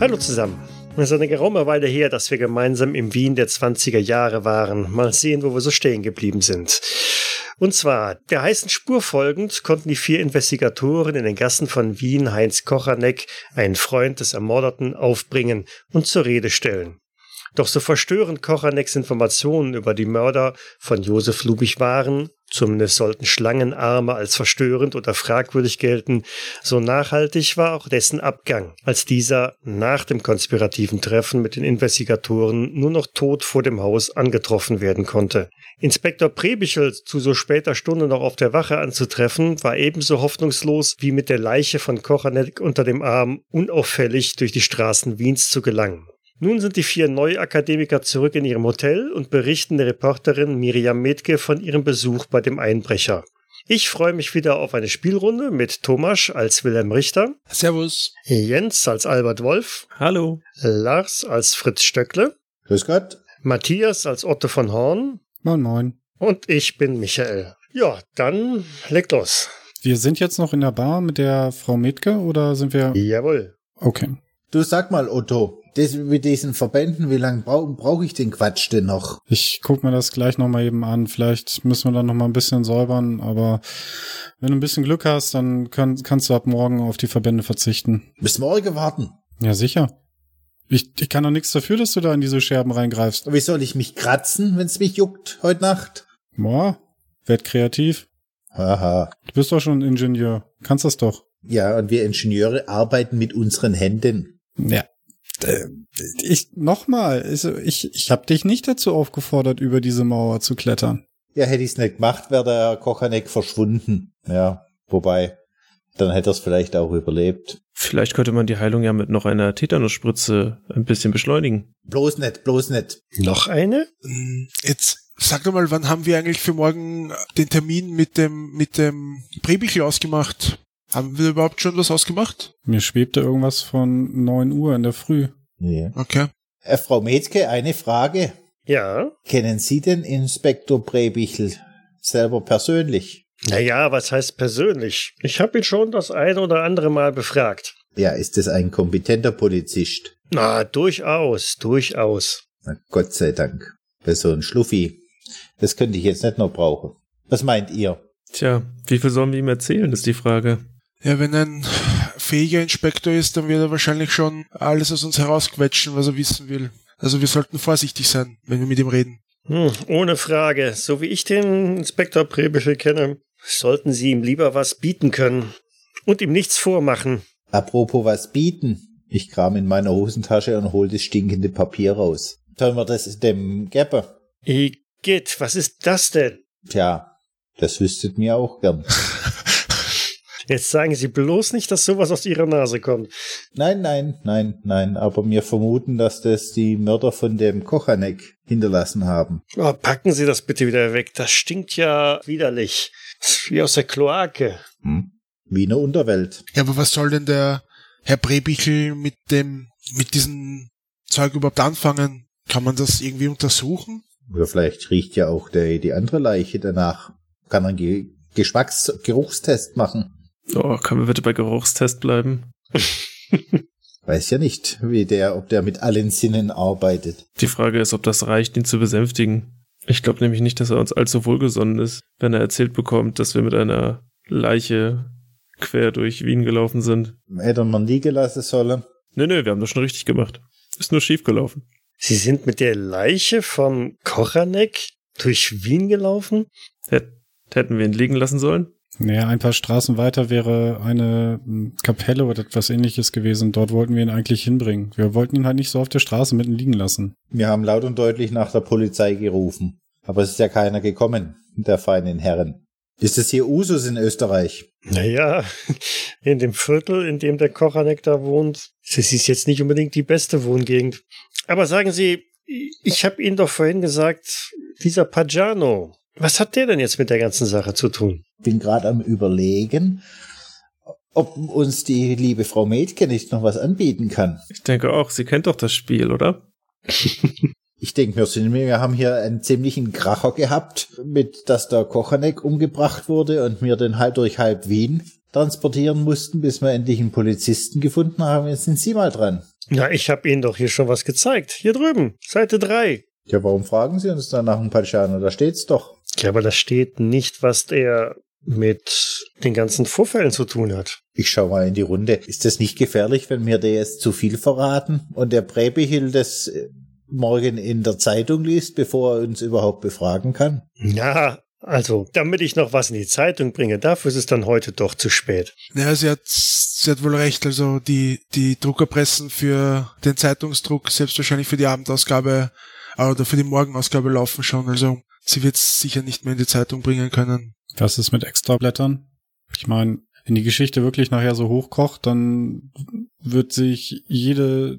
Hallo zusammen. Es ist eine geraume Weile her, dass wir gemeinsam im Wien der 20er Jahre waren. Mal sehen, wo wir so stehen geblieben sind. Und zwar, der heißen Spur folgend konnten die vier Investigatoren in den Gassen von Wien Heinz Kochanek, einen Freund des Ermordeten, aufbringen und zur Rede stellen. Doch so verstörend Kochaneks Informationen über die Mörder von Josef Lubich waren, zumindest sollten Schlangenarme als verstörend oder fragwürdig gelten, so nachhaltig war auch dessen Abgang, als dieser nach dem konspirativen Treffen mit den Investigatoren nur noch tot vor dem Haus angetroffen werden konnte. Inspektor Prebichel zu so später Stunde noch auf der Wache anzutreffen, war ebenso hoffnungslos wie mit der Leiche von Kochanek unter dem Arm unauffällig durch die Straßen Wiens zu gelangen. Nun sind die vier Neuakademiker zurück in ihrem Hotel und berichten der Reporterin Miriam Metke von ihrem Besuch bei dem Einbrecher. Ich freue mich wieder auf eine Spielrunde mit Thomas als Wilhelm Richter. Servus. Jens als Albert Wolf. Hallo. Lars als Fritz Stöckle. Grüß Gott. Matthias als Otto von Horn. Moin, moin. Und ich bin Michael. Ja, dann legt los. Wir sind jetzt noch in der Bar mit der Frau Metke oder sind wir. Jawohl. Okay. Du sag mal, Otto, das mit diesen Verbänden, wie lange brauche brauch ich den Quatsch denn noch? Ich guck mir das gleich nochmal eben an. Vielleicht müssen wir dann nochmal ein bisschen säubern, aber wenn du ein bisschen Glück hast, dann kann, kannst du ab morgen auf die Verbände verzichten. Bis morgen warten. Ja, sicher. Ich, ich kann doch nichts dafür, dass du da in diese Scherben reingreifst. Wie soll ich mich kratzen, wenn's mich juckt heute Nacht? Boah, werd kreativ. Haha. Du bist doch schon Ingenieur. Kannst das doch. Ja, und wir Ingenieure arbeiten mit unseren Händen. Ja. Äh, Ich nochmal, also ich, ich habe dich nicht dazu aufgefordert, über diese Mauer zu klettern. Ja, hätte ich's nicht gemacht, wäre der Kochanek verschwunden. Ja, wobei, dann hätte er's vielleicht auch überlebt. Vielleicht könnte man die Heilung ja mit noch einer Tetanusspritze ein bisschen beschleunigen. Bloß nicht, bloß nicht. Noch eine? Hm, Jetzt sag doch mal, wann haben wir eigentlich für morgen den Termin mit dem, mit dem Prebichel ausgemacht? Haben wir überhaupt schon was ausgemacht? Mir schwebte irgendwas von 9 Uhr in der Früh. Ja. Okay. Äh, Frau Metzke, eine Frage. Ja. Kennen Sie den Inspektor Prebichel selber persönlich? Naja, was heißt persönlich? Ich habe ihn schon das eine oder andere Mal befragt. Ja, ist es ein kompetenter Polizist? Na, durchaus, durchaus. Na, Gott sei Dank. Bei so ein Schluffi. Das könnte ich jetzt nicht noch brauchen. Was meint ihr? Tja, wie viel sollen wir ihm erzählen, ist die Frage. Ja, wenn ein fähiger Inspektor ist, dann wird er wahrscheinlich schon alles aus uns herausquetschen, was er wissen will. Also wir sollten vorsichtig sein, wenn wir mit ihm reden. Hm, ohne Frage. So wie ich den Inspektor Prebichel kenne, sollten Sie ihm lieber was bieten können. Und ihm nichts vormachen. Apropos was bieten. Ich kram in meiner Hosentasche und hol das stinkende Papier raus. Sollen wir das dem geben? Igitt, was ist das denn? Tja, das wüsstet mir auch gern. Jetzt sagen Sie bloß nicht, dass sowas aus Ihrer Nase kommt. Nein, nein, nein, nein, aber wir vermuten, dass das die Mörder von dem Kochanek hinterlassen haben. Oh, packen Sie das bitte wieder weg. Das stinkt ja widerlich. Wie aus der Kloake. Hm? Wiener Unterwelt. Ja, aber was soll denn der Herr Prebichel mit dem, mit diesem Zeug überhaupt anfangen? Kann man das irgendwie untersuchen? Oder vielleicht riecht ja auch der, die andere Leiche danach. Kann Ge Geschmacks Geruchstest machen. Oh, können wir bitte bei Geruchstest bleiben? Weiß ja nicht, wie der, ob der mit allen Sinnen arbeitet. Die Frage ist, ob das reicht, ihn zu besänftigen. Ich glaube nämlich nicht, dass er uns allzu wohlgesonnen ist, wenn er erzählt bekommt, dass wir mit einer Leiche quer durch Wien gelaufen sind. Hätte man liegen lassen sollen. Nö, nö, wir haben das schon richtig gemacht. Ist nur schief gelaufen. Sie sind mit der Leiche vom Kochanek durch Wien gelaufen? Hät- Hätten wir ihn liegen lassen sollen? Naja, ein paar Straßen weiter wäre eine Kapelle oder etwas ähnliches gewesen. Dort wollten wir ihn eigentlich hinbringen. Wir wollten ihn halt nicht so auf der Straße mitten liegen lassen. Wir haben laut und deutlich nach der Polizei gerufen. Aber es ist ja keiner gekommen, der feinen Herren. Ist es hier Usus in Österreich? Naja, in dem Viertel, in dem der Kochanek da wohnt, das ist jetzt nicht unbedingt die beste Wohngegend. Aber sagen Sie, ich habe Ihnen doch vorhin gesagt, dieser Pagano, Was hat der denn jetzt mit der ganzen Sache zu tun? Bin gerade am überlegen, ob uns die liebe Frau Mädke nicht noch was anbieten kann. Ich denke auch, sie kennt doch das Spiel, oder? Ich denke, wir sind, wir haben hier einen ziemlichen Kracher gehabt, mit dass der Kochanek umgebracht wurde und wir den halb durch halb Wien transportieren mussten, bis wir endlich einen Polizisten gefunden haben. Jetzt sind Sie mal dran. Ja, ich habe Ihnen doch hier schon was gezeigt. Hier drüben, Seite 3. Ja, warum fragen Sie uns dann nach dem Pachano? Da steht's doch. Ja, aber da steht nicht, was der mit den ganzen Vorfällen zu tun hat. Ich schau mal in die Runde. Ist das nicht gefährlich, wenn mir der jetzt zu viel verraten und der Präbehil das äh, morgen in der Zeitung liest, bevor er uns überhaupt befragen kann? Ja, also, damit ich noch was in die Zeitung bringe, dafür ist es dann heute doch zu spät. Naja, sie hat, sie hat wohl recht. Also die, die Druckerpressen für den Zeitungsdruck, selbst wahrscheinlich für die Abendausgabe oder für die Morgenausgabe laufen schon. Also sie wird es sicher nicht mehr in die Zeitung bringen können. Was ist mit Extrablättern? Ich meine, wenn die Geschichte wirklich nachher so hochkocht, dann wird sich jede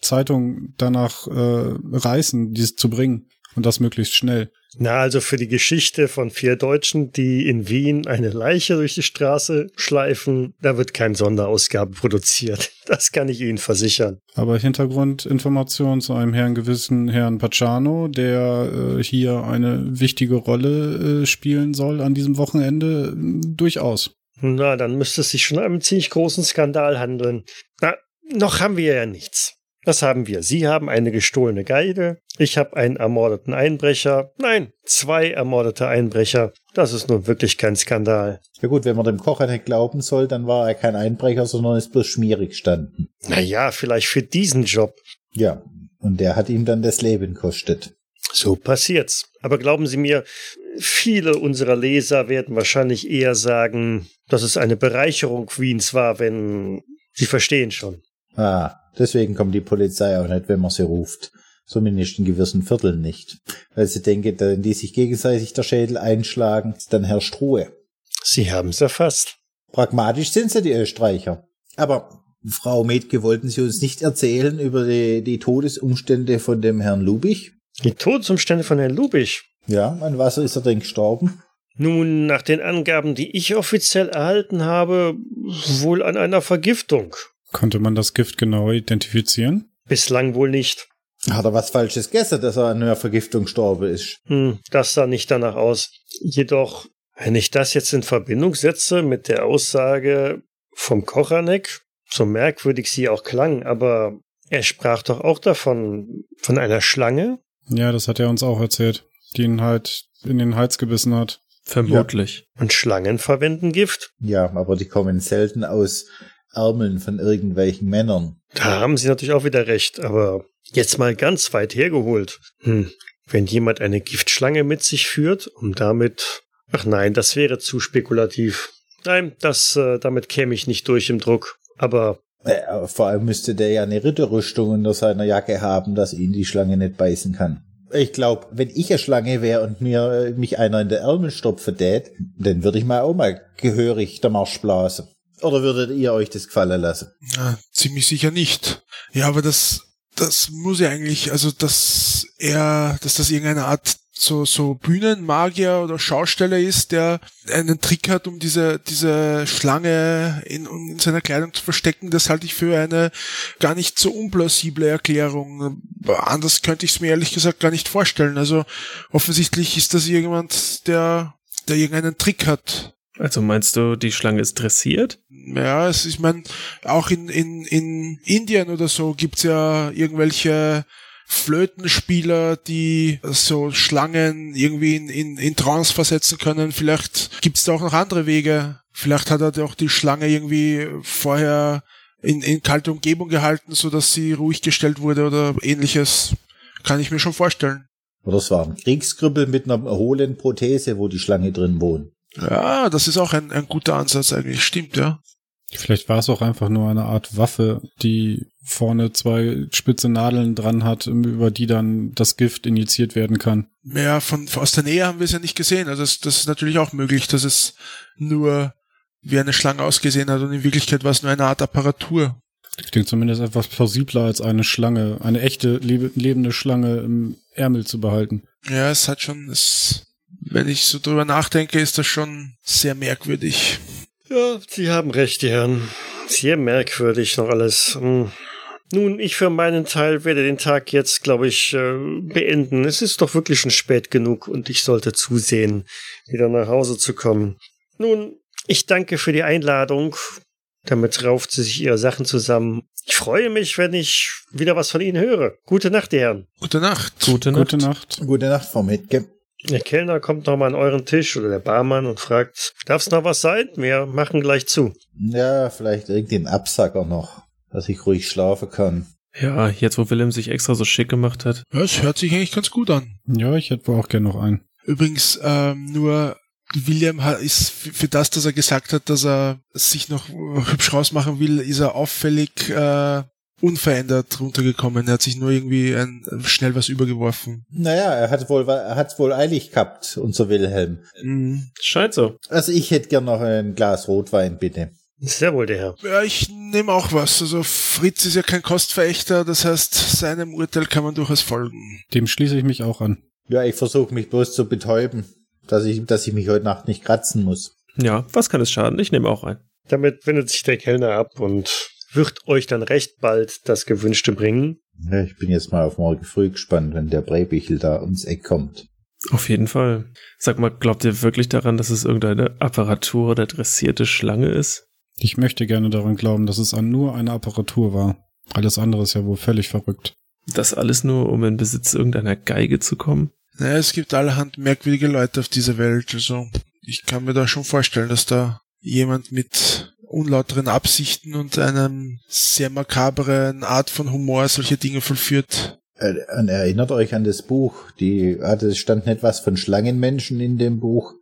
Zeitung danach äh, reißen, dies zu bringen. Und das möglichst schnell. Na, also für die Geschichte von vier Deutschen, die in Wien eine Leiche durch die Straße schleifen, da wird kein Sonderausgabe produziert. Das kann ich Ihnen versichern. Aber Hintergrundinformationen zu einem Herrn gewissen Herrn Pacciano, der äh, hier eine wichtige Rolle äh, spielen soll an diesem Wochenende, durchaus. Na, dann müsste es sich schon um einen ziemlich großen Skandal handeln. Na, noch haben wir ja nichts. Was haben wir? Sie haben eine gestohlene Geige, ich habe einen ermordeten Einbrecher. Nein, zwei ermordete Einbrecher. Das ist nun wirklich kein Skandal. Ja gut, wenn man dem Kocher nicht glauben soll, dann war er kein Einbrecher, sondern ist bloß schmierig gestanden. Naja, vielleicht für diesen Job. Ja, und der hat ihm dann das Leben kostet. So passiert's. Aber glauben Sie mir, viele unserer Leser werden wahrscheinlich eher sagen, dass es eine Bereicherung Wiens war, wenn Sie verstehen schon. Ah, deswegen kommt die Polizei auch nicht, wenn man sie ruft. Zumindest in gewissen Vierteln nicht. Weil sie denken, wenn die sich gegenseitig der Schädel einschlagen, dann herrscht Ruhe. Sie haben's erfasst. Pragmatisch sind sie, die Österreicher. Aber Frau Metke, wollten Sie uns nicht erzählen über die, die Todesumstände von dem Herrn Lubich? Die Todesumstände von Herrn Lubich. Ja, an was ist er denn gestorben? Nun, nach den Angaben, die ich offiziell erhalten habe, wohl an einer Vergiftung. Konnte man das Gift genau identifizieren? Bislang wohl nicht. Hat er was Falsches gegessen, dass er an einer Vergiftung gestorben ist? Hm, das sah nicht danach aus. Jedoch, wenn ich das jetzt in Verbindung setze mit der Aussage vom Kochanek, so merkwürdig sie auch klang, aber er sprach doch auch davon, von einer Schlange? Ja, das hat er uns auch erzählt, die ihn halt in den Hals gebissen hat. Vermutlich. Und Schlangen verwenden Gift? Ja, aber die kommen selten aus Ärmeln von irgendwelchen Männern. Da haben Sie natürlich auch wieder recht, aber jetzt mal ganz weit hergeholt. Hm, wenn jemand eine Giftschlange mit sich führt, um damit. Ach nein, das wäre zu spekulativ. Nein, das, äh, damit käme ich nicht durch im Druck. Aber Äh, vor allem müsste der ja eine Ritterrüstung unter seiner Jacke haben, dass ihn die Schlange nicht beißen kann. Ich glaube, wenn ich eine Schlange wäre und mir äh, mich einer in der Ärmelstopfe tät, dann würde ich mal auch mal gehörig der Marsch blasen. Oder würdet ihr euch das gefallen lassen? Ja, ziemlich sicher nicht. Ja, aber das, das muss ja eigentlich, also dass er, dass das irgendeine Art so, so Bühnenmagier oder Schausteller ist, der einen Trick hat, um diese, diese Schlange in, in seiner Kleidung zu verstecken, das halte ich für eine gar nicht so unplausible Erklärung. Anders könnte ich es mir ehrlich gesagt gar nicht vorstellen. Also offensichtlich ist das jemand, der, der irgendeinen Trick hat. Also meinst du, die Schlange ist dressiert? Ja, es, ich meine, auch in, in, in Indien oder so gibt's ja irgendwelche Flötenspieler, die so Schlangen irgendwie in, in, in Trance versetzen können. Vielleicht gibt's da auch noch andere Wege. Vielleicht hat er auch die Schlange irgendwie vorher in, in kalte Umgebung gehalten, so dass sie ruhig gestellt wurde oder ähnliches. Kann ich mir schon vorstellen. Oder es war ein Kriegskribbel mit einer hohlen Prothese, wo die Schlange drin wohnt. Ja, das ist auch ein, ein guter Ansatz eigentlich. Stimmt, ja. Vielleicht war es auch einfach nur eine Art Waffe, die vorne zwei spitze Nadeln dran hat, über die dann das Gift injiziert werden kann. Ja, von, aus der Nähe haben wir es ja nicht gesehen. Also das, das ist natürlich auch möglich, dass es nur wie eine Schlange ausgesehen hat und in Wirklichkeit war es nur eine Art Apparatur. Klingt zumindest etwas plausibler als eine Schlange, eine echte lebe lebende Schlange im Ärmel zu behalten. Ja, es hat schon, es wenn ich so drüber nachdenke, ist das schon sehr merkwürdig. Ja, Sie haben recht, die Herren. Sehr merkwürdig noch alles. Hm. Nun, ich für meinen Teil werde den Tag jetzt, glaube ich, äh, beenden. Es ist doch wirklich schon spät genug und ich sollte zusehen, wieder nach Hause zu kommen. Nun, ich danke für die Einladung. Damit rauft sie sich ihre Sachen zusammen. Ich freue mich, wenn ich wieder was von Ihnen höre. Gute Nacht, die Herren. Gute Nacht. Gute Nacht. Gute Nacht. Gute Nacht, Frau Metke. Der Kellner kommt nochmal an euren Tisch oder der Barmann und fragt, darf's noch was sein? Wir machen gleich zu. Ja, vielleicht irgendein Absacker noch, dass ich ruhig schlafen kann. Ja, jetzt wo Willem sich extra so schick gemacht hat. Ja, es hört sich eigentlich ganz gut an. Ja, ich hätte wohl auch gern noch einen. Übrigens, ähm, nur William ist für das, dass er gesagt hat, dass er sich noch äh, hübsch rausmachen will, ist er auffällig äh, unverändert runtergekommen. Er hat sich nur irgendwie ein, schnell was übergeworfen. Naja, er hat wohl, er hat wohl eilig gehabt, unser Wilhelm. Mhm. Scheint so. Also ich hätte gern noch ein Glas Rotwein, bitte. Sehr wohl, der Herr. Ja, ich nehme auch was. Also Fritz ist ja kein Kostverächter, das heißt, seinem Urteil kann man durchaus folgen. Dem schließe ich mich auch an. Ja, ich versuche mich bloß zu betäuben, dass ich, dass ich mich heute Nacht nicht kratzen muss. Ja, was kann es schaden? Ich nehme auch ein. Damit wendet sich der Kellner ab und wird euch dann recht bald das Gewünschte bringen. Ja, ich bin jetzt mal auf morgen früh gespannt, wenn der Breibichel da ums Eck kommt. Auf jeden Fall. Sag mal, glaubt ihr wirklich daran, dass es irgendeine Apparatur oder dressierte Schlange ist? Ich möchte gerne daran glauben, dass es an nur eine Apparatur war. Alles andere ist ja wohl völlig verrückt. Das alles nur, um in Besitz irgendeiner Geige zu kommen? Naja, es gibt allerhand merkwürdige Leute auf dieser Welt. Also ich kann mir da schon vorstellen, dass da jemand mit unlauteren Absichten und einem sehr makaberen Art von Humor solche Dinge vollführt. Und erinnert euch an das Buch. Die, ah, es stand nicht was von Schlangenmenschen in dem Buch.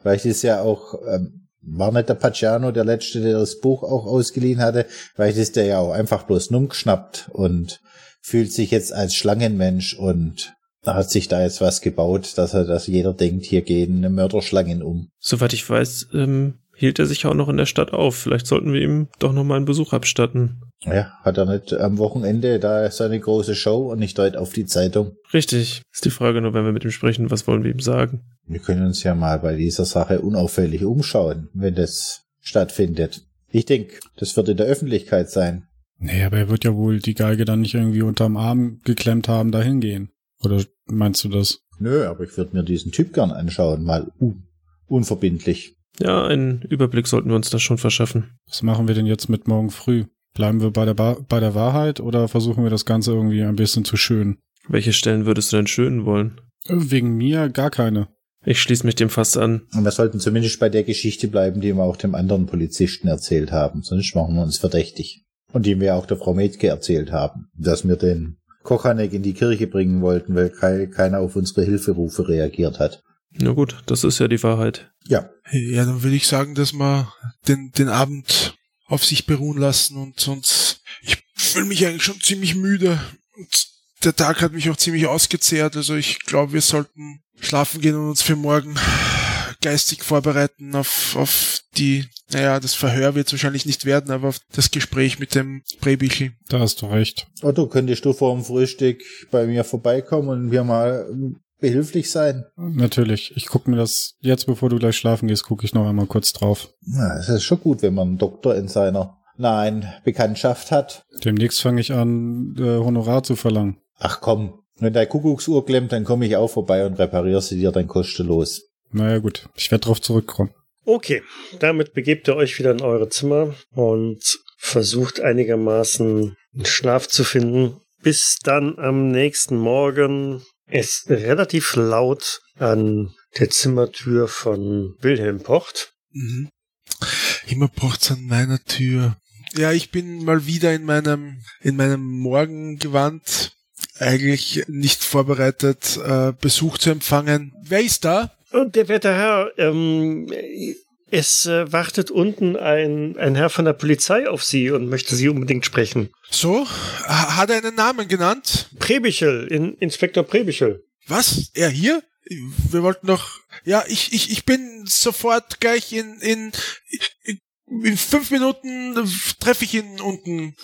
Vielleicht ist ja auch, ähm, war nicht der Paciano der Letzte, der das Buch auch ausgeliehen hatte. Vielleicht ist der ja auch einfach bloß numm geschnappt und fühlt sich jetzt als Schlangenmensch und hat sich da jetzt was gebaut, dass er, dass jeder denkt, hier gehen Mörderschlangen um. Soweit ich weiß, ähm, hielt er sich auch noch in der Stadt auf. Vielleicht sollten wir ihm doch noch mal einen Besuch abstatten. Ja, hat er nicht am Wochenende da seine große Show und nicht deut auf die Zeitung. Richtig. Ist die Frage nur, wenn wir mit ihm sprechen, was wollen wir ihm sagen? Wir können uns ja mal bei dieser Sache unauffällig umschauen, wenn das stattfindet. Ich denke, das wird in der Öffentlichkeit sein. Nee, aber er wird ja wohl die Geige dann nicht irgendwie unterm Arm geklemmt haben, dahin gehen. Oder meinst du das? Nö, aber ich würde mir diesen Typ gern anschauen, mal un unverbindlich. Ja, einen Überblick sollten wir uns da schon verschaffen. Was machen wir denn jetzt mit morgen früh? Bleiben wir bei der, ba bei der Wahrheit oder versuchen wir das Ganze irgendwie ein bisschen zu schön? Welche Stellen würdest du denn schönen wollen? Wegen mir gar keine. Ich schließe mich dem fast an. Und wir sollten zumindest bei der Geschichte bleiben, die wir auch dem anderen Polizisten erzählt haben, sonst machen wir uns verdächtig. Und die wir auch der Frau Metke erzählt haben, dass wir den Kochanek in die Kirche bringen wollten, weil kei- keiner auf unsere Hilferufe reagiert hat. Na gut, das ist ja die Wahrheit. Ja, Ja, dann würde ich sagen, dass wir den, den Abend auf sich beruhen lassen und sonst, ich fühle mich eigentlich schon ziemlich müde und der Tag hat mich auch ziemlich ausgezehrt, also ich glaube, wir sollten schlafen gehen und uns für morgen geistig vorbereiten auf, auf die, naja, das Verhör wird es wahrscheinlich nicht werden, aber auf das Gespräch mit dem Präbichel. Da hast du recht. Otto, könntest du vor dem Frühstück bei mir vorbeikommen und wir mal behilflich sein? Natürlich. Ich gucke mir das jetzt, bevor du gleich schlafen gehst, gucke ich noch einmal kurz drauf. Na, es ist schon gut, wenn man einen Doktor in seiner nahen Bekanntschaft hat. Demnächst fange ich an, äh, Honorar zu verlangen. Ach komm, wenn deine Kuckucksuhr klemmt, dann komme ich auch vorbei und repariere sie dir dann kostenlos. Naja gut, ich werde drauf zurückkommen. Okay, damit begebt ihr euch wieder in eure Zimmer und versucht einigermaßen einen Schlaf zu finden, bis dann am nächsten Morgen es relativ laut an der Zimmertür von Wilhelm pocht. Mhm. Immer pocht's an meiner Tür. Ja, ich bin mal wieder in meinem, in meinem Morgengewand eigentlich nicht vorbereitet, äh, Besuch zu empfangen. Wer ist da? Und der werte Herr, ähm, es äh, wartet unten ein, ein Herr von der Polizei auf Sie und möchte Sie unbedingt sprechen. So? Ha- Hat er einen Namen genannt? Prebichel, in, Inspektor Prebichel. Was? Er hier? Wir wollten doch. Ja, ich, ich, ich bin sofort gleich in, in, in fünf Minuten treffe ich ihn unten.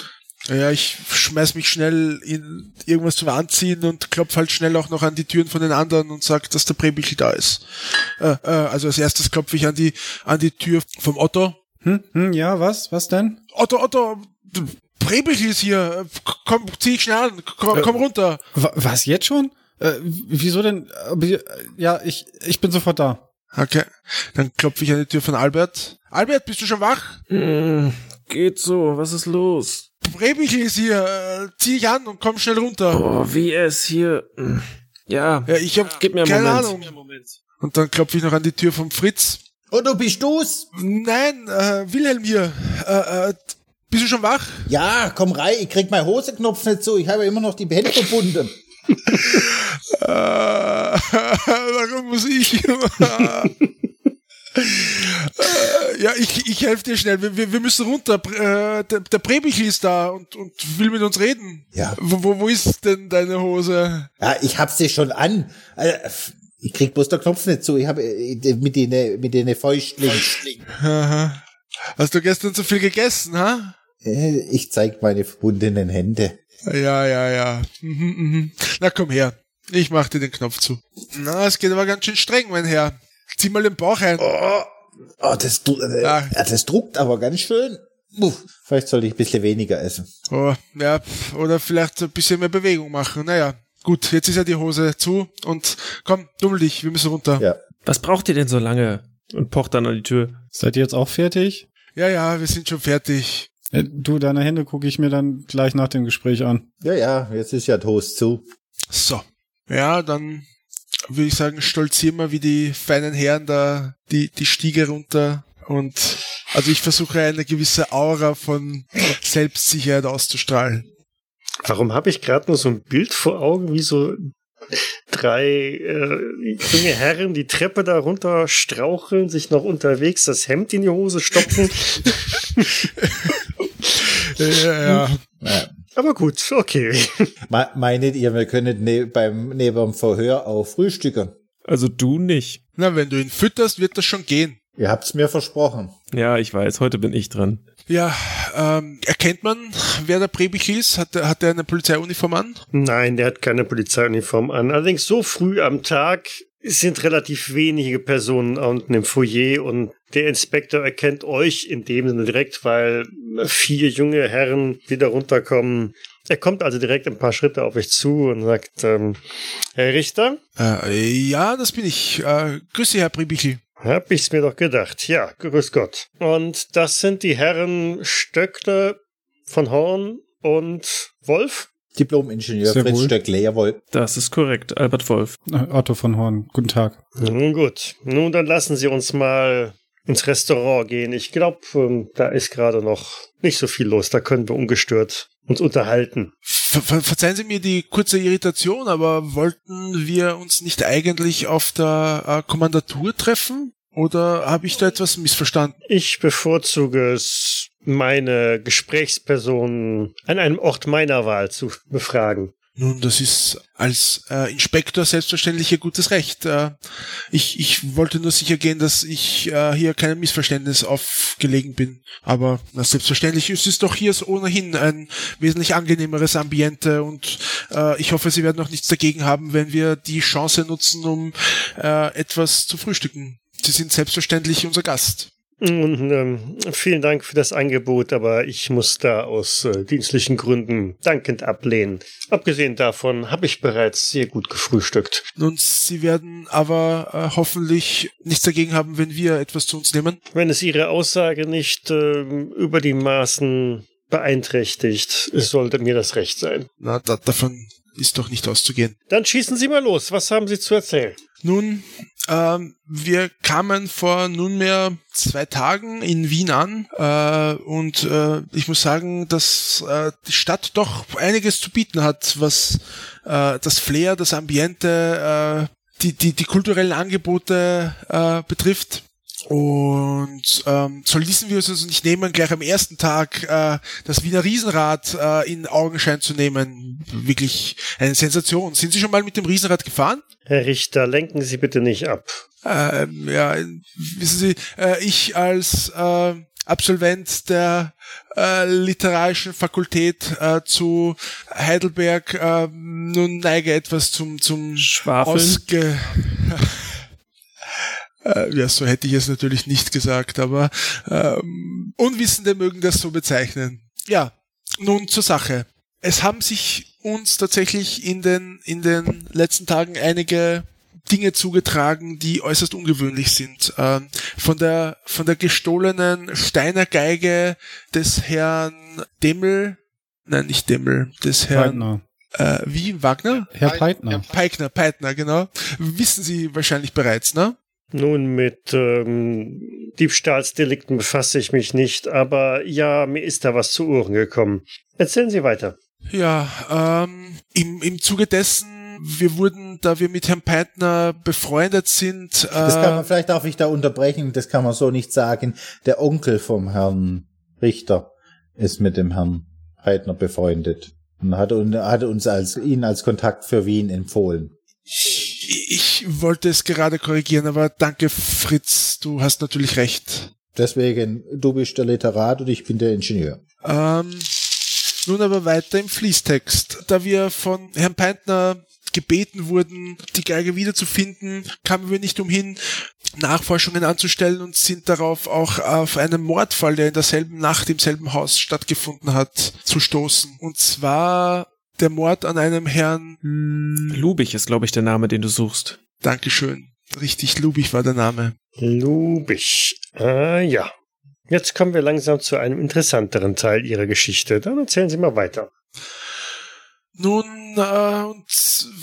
Ja, ich schmeiß mich schnell in irgendwas zum Anziehen und klopf halt schnell auch noch an die Türen von den anderen und sag, dass der Präbichel da ist. Äh, äh, also als erstes klopfe ich an die, an die Tür vom Otto. Hm, hm, ja, was? Was denn? Otto, Otto, Prebich ist hier. Komm, zieh ich schnell an. Komm, komm runter. Wa- Was, jetzt schon? Äh, wieso denn? Äh, Ja, ich, ich bin sofort da. Okay. Dann klopfe ich an die Tür von Albert. Albert, bist du schon wach? Hm, geht so, was ist los? Prebich ist hier. Äh, zieh dich an und komm schnell runter. Oh, wie es hier. hm, Ja, Ja, ich hab gib mir einen keine Moment. Ahnung. Und dann klopfe ich noch an die Tür vom Fritz. Otto, bist du's? Nein, äh, Wilhelm hier. Äh, äh, bist du schon wach? Ja, komm rein, ich krieg meinen Hosenknopf nicht zu. Ich habe ja immer noch die Hände verbunden. Warum muss ich? äh, ja, ich, ich helfe dir schnell. Wir, wir, wir müssen runter. Äh, der, der Prebich ist da und, und will mit uns reden. Ja. Wo, wo, wo ist denn deine Hose? Ja, ich hab sie schon an. Äh, Ich krieg bloß der Knopf nicht zu. Ich habe mit den mit den. Aha. Hast du gestern zu viel gegessen, ha? Äh, Ich zeig meine verbundenen Hände. Ja, ja, ja. Mhm, mhm. Na komm her. Ich mach dir den Knopf zu. Na, es geht aber ganz schön streng, mein Herr. Zieh mal den Bauch ein. Oh, oh das, äh, Ja. ja, das druckt aber ganz schön. Uff, vielleicht sollte ich ein bisschen weniger essen. Oh, ja, oder vielleicht ein bisschen mehr Bewegung machen. Naja, gut, jetzt ist ja die Hose zu und komm, dummel dich, wir müssen runter. Ja. Was braucht ihr denn so lange? Und pocht dann an die Tür. Seid ihr jetzt auch fertig? Ja, ja, wir sind schon fertig. Äh, Du, deine Hände gucke ich mir dann gleich nach dem Gespräch an. Ja, ja, jetzt ist ja Toast zu. So. Ja, dann würde ich sagen, stolzieren wir wie die feinen Herren da die, die Stiege runter und also ich versuche eine gewisse Aura von Selbstsicherheit auszustrahlen. Warum habe ich gerade nur so ein Bild vor Augen, wie so drei äh, junge Herren die Treppe da runter straucheln, sich noch unterwegs das Hemd in die Hose stopfen? Ja, ja. Ja. Aber gut, okay. Me- Meinet ihr, wir können ne beim neben dem Verhör auch frühstücken? Also du nicht. Na, wenn du ihn fütterst, wird das schon gehen. Ihr habt's mir versprochen. Ja, ich weiß, heute bin ich dran. Ja, ähm, erkennt man, wer der Prebich ist? Hat er, hat er eine Polizeiuniform an? Nein, der hat keine Polizeiuniform an. Allerdings so früh am Tag sind relativ wenige Personen unten im Foyer und der Inspektor erkennt euch in dem Sinne direkt, weil vier junge Herren wieder runterkommen. Er kommt also direkt ein paar Schritte auf euch zu und sagt, ähm, Herr Richter, Äh, ja, das bin ich. Äh, grüße, Herr Prebichel. hab ich's mir doch gedacht. Ja, grüß Gott. Und das sind die Herren Stöckle von Horn und Wolf? Diplom-Ingenieur Fritz wohl. Stöckle, jawohl. Das ist korrekt, Albert Wolf. Otto von Horn, guten Tag. Nun gut, nun dann lassen Sie uns mal ins Restaurant gehen. Ich glaube, da ist gerade noch nicht so viel los. Da können wir ungestört uns unterhalten. Ver ver verzeihen Sie mir die kurze Irritation, aber wollten wir uns nicht eigentlich auf der äh, Kommandatur treffen? Oder habe ich da etwas missverstanden? Ich bevorzuge es, meine Gesprächspersonen an einem Ort meiner Wahl zu befragen. Nun, das ist als äh, Inspektor selbstverständlich Ihr gutes Recht. Äh, ich, ich wollte nur sicher gehen, dass ich äh, hier keinem Missverständnis aufgelegen bin. Aber na, selbstverständlich ist es doch hier ohnehin ein wesentlich angenehmeres Ambiente und äh, ich hoffe, Sie werden noch nichts dagegen haben, wenn wir die Chance nutzen, um äh, etwas zu frühstücken. Sie sind selbstverständlich unser Gast. Und, ähm, vielen Dank für das Angebot, aber ich muss da aus äh, dienstlichen Gründen dankend ablehnen. Abgesehen davon habe ich bereits sehr gut gefrühstückt. Nun, Sie werden aber äh, hoffentlich nichts dagegen haben, wenn wir etwas zu uns nehmen. Wenn es Ihre Aussage nicht ähm, über die Maßen beeinträchtigt, sollte mir das recht sein. Na, da, davon ist doch nicht auszugehen. Dann schießen Sie mal los. Was haben Sie zu erzählen? Nun, ähm, wir kamen vor nunmehr zwei Tagen in Wien an äh, und äh, ich muss sagen, dass äh, die Stadt doch einiges zu bieten hat, was äh, das Flair, das Ambiente, äh, die, die, die kulturellen Angebote äh, betrifft. Und ähm, soll ließen wir es uns nicht nehmen, gleich am ersten Tag äh, das Wiener Riesenrad äh, in Augenschein zu nehmen. Wirklich eine Sensation. Sind Sie schon mal mit dem Riesenrad gefahren? Herr Richter, lenken Sie bitte nicht ab. Ähm, ja, wissen Sie, äh, ich als äh, Absolvent der äh, literarischen Fakultät äh, zu Heidelberg äh, nun neige etwas zum zum Schwafeln? Ausge Äh, ja, so hätte ich es natürlich nicht gesagt, aber ähm, Unwissende mögen das so bezeichnen. Ja, nun zur Sache. Es haben sich uns tatsächlich in den, in den letzten Tagen einige Dinge zugetragen, die äußerst ungewöhnlich sind. Ähm, von der von der gestohlenen Steiner Geige des Herrn Demmel, nein nicht Demmel, des Herrn Peitner. äh, wie Wagner? Herr Peitner. Peitner, Peitner, genau. Wissen Sie wahrscheinlich bereits, ne? Nun, mit ähm, Diebstahlsdelikten befasse ich mich nicht, aber ja, mir ist da was zu Ohren gekommen. Erzählen Sie weiter. Ja, ähm, im, im Zuge dessen, wir wurden, da wir mit Herrn Peitner befreundet sind, äh, Das kann man, vielleicht darf ich da unterbrechen, das kann man so nicht sagen. Der Onkel vom Herrn Richter ist mit dem Herrn Heidner befreundet und hat, und hat uns als, ihn als Kontakt für Wien empfohlen. Ich wollte es gerade korrigieren, aber danke Fritz, du hast natürlich recht. Deswegen, du bist der Literat und ich bin der Ingenieur. Ähm, nun aber weiter im Fließtext. Da wir von Herrn Peintner gebeten wurden, die Geige wiederzufinden, kamen wir nicht umhin, Nachforschungen anzustellen und sind darauf auch auf einen Mordfall, der in derselben Nacht im selben Haus stattgefunden hat, zu stoßen. Und zwar der Mord an einem Herrn Lubich ist, glaube ich, der Name, den du suchst. Dankeschön. Richtig, Lubich war der Name. Lubich. Ah ja. Jetzt kommen wir langsam zu einem interessanteren Teil Ihrer Geschichte. Dann erzählen Sie mal weiter. Nun, äh, und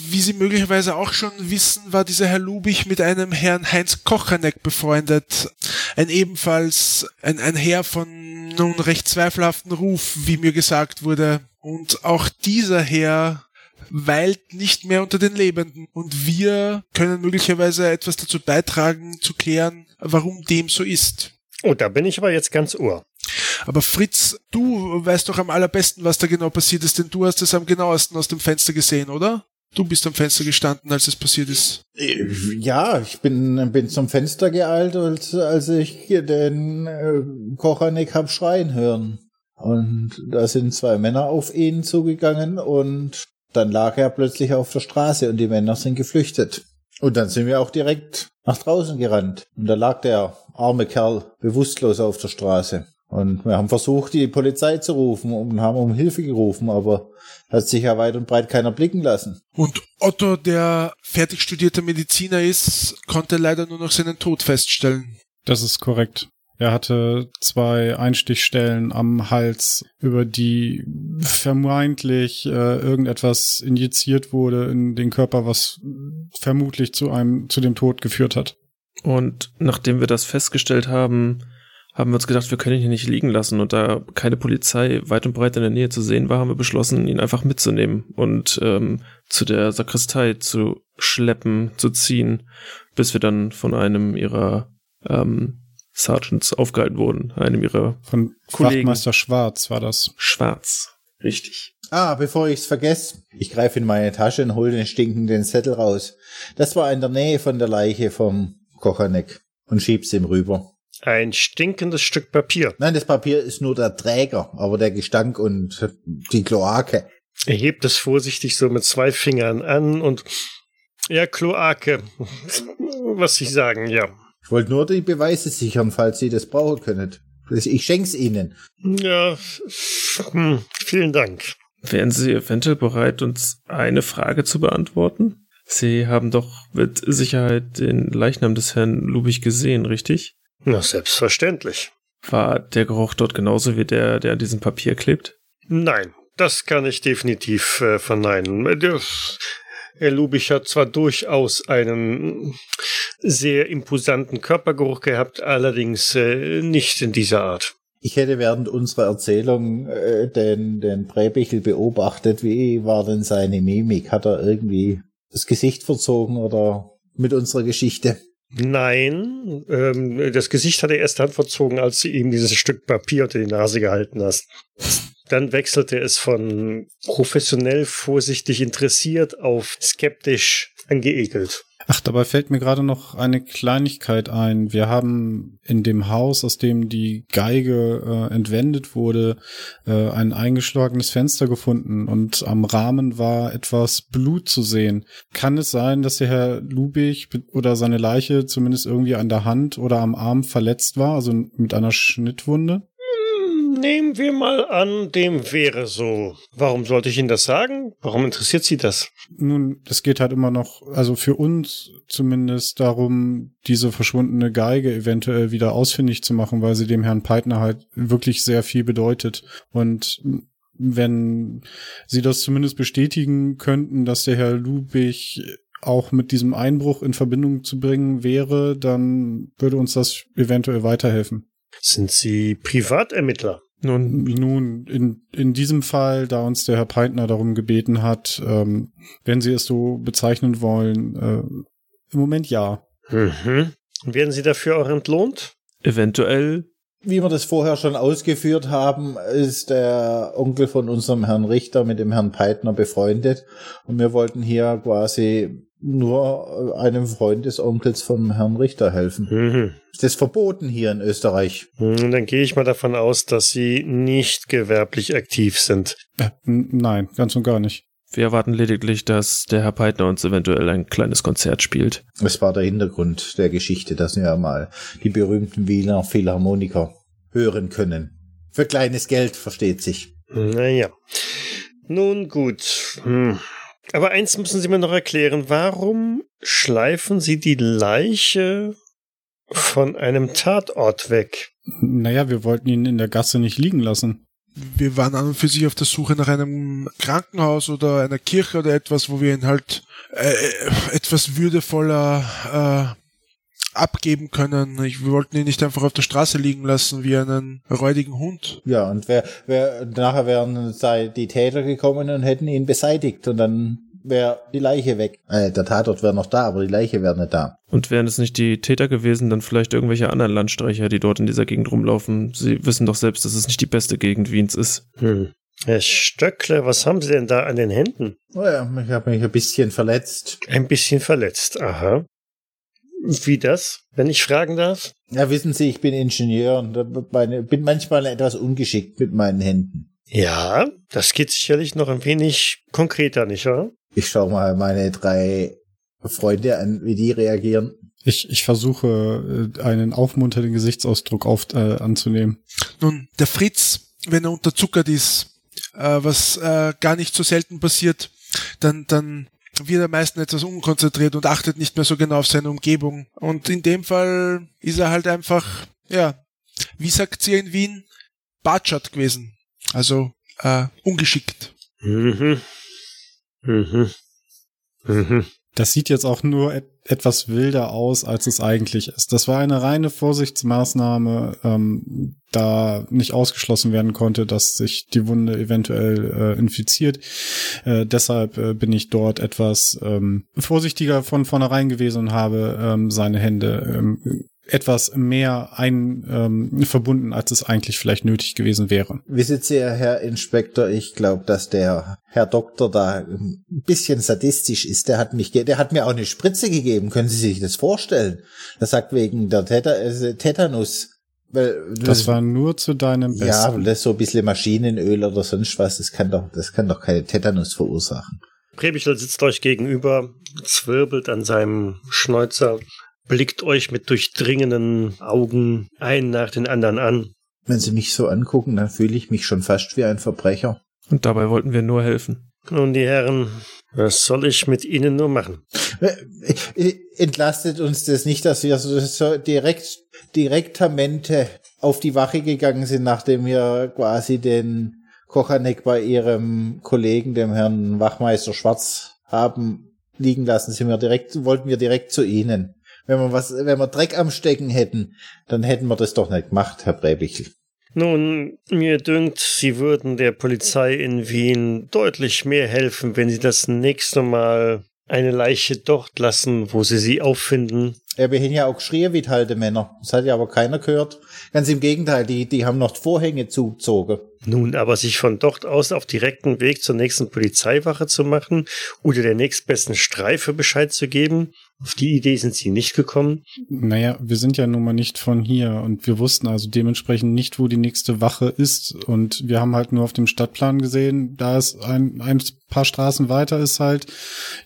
wie Sie möglicherweise auch schon wissen, war dieser Herr Lubich mit einem Herrn Heinz Kochanek befreundet. Ein ebenfalls, ein, ein Herr von nun recht zweifelhaften Ruf, wie mir gesagt wurde. Und auch dieser Herr weilt nicht mehr unter den Lebenden. Und wir können möglicherweise etwas dazu beitragen, zu klären, warum dem so ist. Oh, da bin ich aber jetzt ganz ohr. Aber Fritz, du weißt doch am allerbesten, was da genau passiert ist, denn du hast es am genauesten aus dem Fenster gesehen, oder? Du bist am Fenster gestanden, als es passiert ist. Ja, ich bin, bin zum Fenster geeilt, als, als ich den äh, Kochanek hab schreien hören. Und da sind zwei Männer auf ihn zugegangen und dann lag er plötzlich auf der Straße und die Männer sind geflüchtet. Und dann sind wir auch direkt nach draußen gerannt. Und da lag der arme Kerl bewusstlos auf der Straße. Und wir haben versucht, die Polizei zu rufen und haben um Hilfe gerufen, aber hat sich ja weit und breit keiner blicken lassen. Und Otto, der fertig studierter Mediziner ist, konnte leider nur noch seinen Tod feststellen. Das ist korrekt. Er hatte zwei Einstichstellen am Hals, über die vermeintlich äh, irgendetwas injiziert wurde in den Körper, was vermutlich zu einem zu dem Tod geführt hat. Und nachdem wir das festgestellt haben, haben wir uns gedacht, wir können ihn hier nicht liegen lassen. Und da keine Polizei weit und breit in der Nähe zu sehen war, haben wir beschlossen, ihn einfach mitzunehmen und ähm, zu der Sakristei zu schleppen, zu ziehen, bis wir dann von einem ihrer ähm, Sergeants aufgehalten wurden, einem ihrer Von Kollegen. Wachtmeister Schwarz war das. Schwarz. Richtig. Ah, bevor ich's vergesse, ich greife in meine Tasche und hole den stinkenden Zettel raus. Das war in der Nähe von der Leiche vom Kochanek und schieb's ihm rüber. Ein stinkendes Stück Papier. Nein, das Papier ist nur der Träger, aber der Gestank und die Kloake. Er hebt es vorsichtig so mit zwei Fingern an und ja, Kloake. Was Sie sagen, ja. Ich wollte nur die Beweise sichern, falls Sie das brauchen können. Ich schenk's Ihnen. Ja, hm, vielen Dank. Wären Sie eventuell bereit, uns eine Frage zu beantworten? Sie haben doch mit Sicherheit den Leichnam des Herrn Lubich gesehen, richtig? Na, selbstverständlich. War der Geruch dort genauso wie der, der an diesem Papier klebt? Nein, das kann ich definitiv äh, verneinen. Herr Lubich hat zwar durchaus einen sehr imposanten Körpergeruch gehabt, allerdings äh, nicht in dieser Art. Ich hätte während unserer Erzählung äh, den, den Präbichel beobachtet. Wie war denn seine Mimik? Hat er irgendwie das Gesicht verzogen oder mit unserer Geschichte? Nein, ähm, das Gesicht hat er erst dann verzogen, als du ihm dieses Stück Papier unter die Nase gehalten hast. Dann wechselte es von professionell vorsichtig interessiert auf skeptisch angeekelt. Ach, dabei fällt mir gerade noch eine Kleinigkeit ein. Wir haben in dem Haus, aus dem die Geige äh, entwendet wurde, äh, ein eingeschlagenes Fenster gefunden und am Rahmen war etwas Blut zu sehen. Kann es sein, dass der Herr Lubig oder seine Leiche zumindest irgendwie an der Hand oder am Arm verletzt war, also mit einer Schnittwunde? Nehmen wir mal an, dem wäre so. Warum sollte ich Ihnen das sagen? Warum interessiert Sie das? Nun, es geht halt immer noch, also für uns zumindest darum, diese verschwundene Geige eventuell wieder ausfindig zu machen, weil sie dem Herrn Peitner halt wirklich sehr viel bedeutet. Und wenn Sie das zumindest bestätigen könnten, dass der Herr Lubich auch mit diesem Einbruch in Verbindung zu bringen wäre, dann würde uns das eventuell weiterhelfen. Sind Sie Privatermittler? Nun, nun in, in diesem Fall, da uns der Herr Peitner darum gebeten hat, ähm, wenn Sie es so bezeichnen wollen, äh, im Moment ja. Mhm. Werden Sie dafür auch entlohnt? Eventuell. Wie wir das vorher schon ausgeführt haben, ist der Onkel von unserem Herrn Richter mit dem Herrn Peitner befreundet und wir wollten hier quasi nur einem Freund des Onkels vom Herrn Richter helfen. Mhm. Ist das verboten hier in Österreich? Hm, Dann gehe ich mal davon aus, dass Sie nicht gewerblich aktiv sind. Äh, nein, ganz und gar nicht. Wir erwarten lediglich, dass der Herr Peitner uns eventuell ein kleines Konzert spielt. Das war der Hintergrund der Geschichte, dass wir mal die berühmten Wiener Philharmoniker hören können. Für kleines Geld, versteht sich. Naja. Nun gut. Hm. Aber eins müssen Sie mir noch erklären. Warum schleifen Sie die Leiche von einem Tatort weg? Naja, wir wollten ihn in der Gasse nicht liegen lassen. Wir waren an und für sich auf der Suche nach einem Krankenhaus oder einer Kirche oder etwas, wo wir ihn halt äh, etwas würdevoller äh, abgeben können. Ich, wir wollten ihn nicht einfach auf der Straße liegen lassen wie einen räudigen Hund. Ja, und wer, wer, nachher wären sei die Täter gekommen und hätten ihn beseitigt und dann wäre die Leiche weg. Äh, der Tatort wäre noch da, aber die Leiche wäre nicht da. Und wären es nicht die Täter gewesen, dann vielleicht irgendwelche anderen Landstreicher, die dort in dieser Gegend rumlaufen. Sie wissen doch selbst, dass es nicht die beste Gegend Wiens ist. Hm. Herr Stöckle, was haben Sie denn da an den Händen? Naja, ich habe mich ein bisschen verletzt. Ein bisschen verletzt. Aha. Wie das, wenn ich fragen darf? Ja, wissen Sie, ich bin Ingenieur und meine, bin manchmal etwas ungeschickt mit meinen Händen. Ja, das geht sicherlich noch ein wenig konkreter, nicht wahr? Ich schaue mal meine drei Freunde an, wie die reagieren. Ich, ich versuche, äh, einen aufmunternden Gesichtsausdruck auf, äh, anzunehmen. Nun, der Fritz, wenn er unterzuckert ist, äh, was äh, gar nicht so selten passiert, dann, dann wird er meistens etwas unkonzentriert und achtet nicht mehr so genau auf seine Umgebung. Und in dem Fall ist er halt einfach, ja, wie sagt ihr in Wien, Batschat gewesen. Also äh, ungeschickt. Mhm. Mhm. Mhm. Das sieht jetzt auch nur et etwas wilder aus, als es eigentlich ist. Das war eine reine Vorsichtsmaßnahme, ähm, da nicht ausgeschlossen werden konnte, dass sich die Wunde eventuell äh, infiziert. Äh, deshalb äh, bin ich dort etwas ähm, vorsichtiger von vornherein gewesen und habe ähm, seine Hände ähm, etwas mehr ein ähm, verbunden, als es eigentlich vielleicht nötig gewesen wäre. Wissen Sie, Herr Inspektor, ich glaube, dass der Herr Doktor da ein bisschen sadistisch ist. Der hat mich, ge der hat mir auch eine Spritze gegeben. Können Sie sich das vorstellen? Er sagt wegen der Teta äh, Tetanus. Weil Das war nur zu deinem Besten. ja, das ist so ein bisschen Maschinenöl oder sonst was. Das kann doch, das kann doch keine Tetanus verursachen. Prebichel sitzt euch gegenüber, zwirbelt an seinem Schnäuzer, blickt euch mit durchdringenden Augen einen nach den anderen an. Wenn Sie mich so angucken, dann fühle ich mich schon fast wie ein Verbrecher. Und dabei wollten wir nur helfen. Nun, die Herren, was soll ich mit Ihnen nur machen? Äh, Entlastet uns das nicht, dass wir so so direkt, direktamente auf die Wache gegangen sind, nachdem wir quasi den Kochanek bei ihrem Kollegen, dem Herrn Wachmeister Schwarz, haben liegen lassen, sind wir direkt, wollten wir direkt zu Ihnen. Wenn wir was, wenn wir Dreck am Stecken hätten, dann hätten wir das doch nicht gemacht, Herr Brebichel. Nun, mir dünkt, Sie würden der Polizei in Wien deutlich mehr helfen, wenn Sie das nächste Mal eine Leiche dort lassen, wo Sie sie auffinden, Ja, wir haben ja auch geschrien wie alte Männer. Das hat ja aber keiner gehört. Ganz im Gegenteil, die, die haben noch Vorhänge zugezogen. Nun, aber sich von dort aus auf direkten Weg zur nächsten Polizeiwache zu machen oder der nächstbesten Streife Bescheid zu geben, auf die Idee sind sie nicht gekommen. Naja, wir sind ja nun mal nicht von hier und wir wussten also dementsprechend nicht, wo die nächste Wache ist. Und wir haben halt nur auf dem Stadtplan gesehen, da ist ein, ein paar Straßen weiter ist halt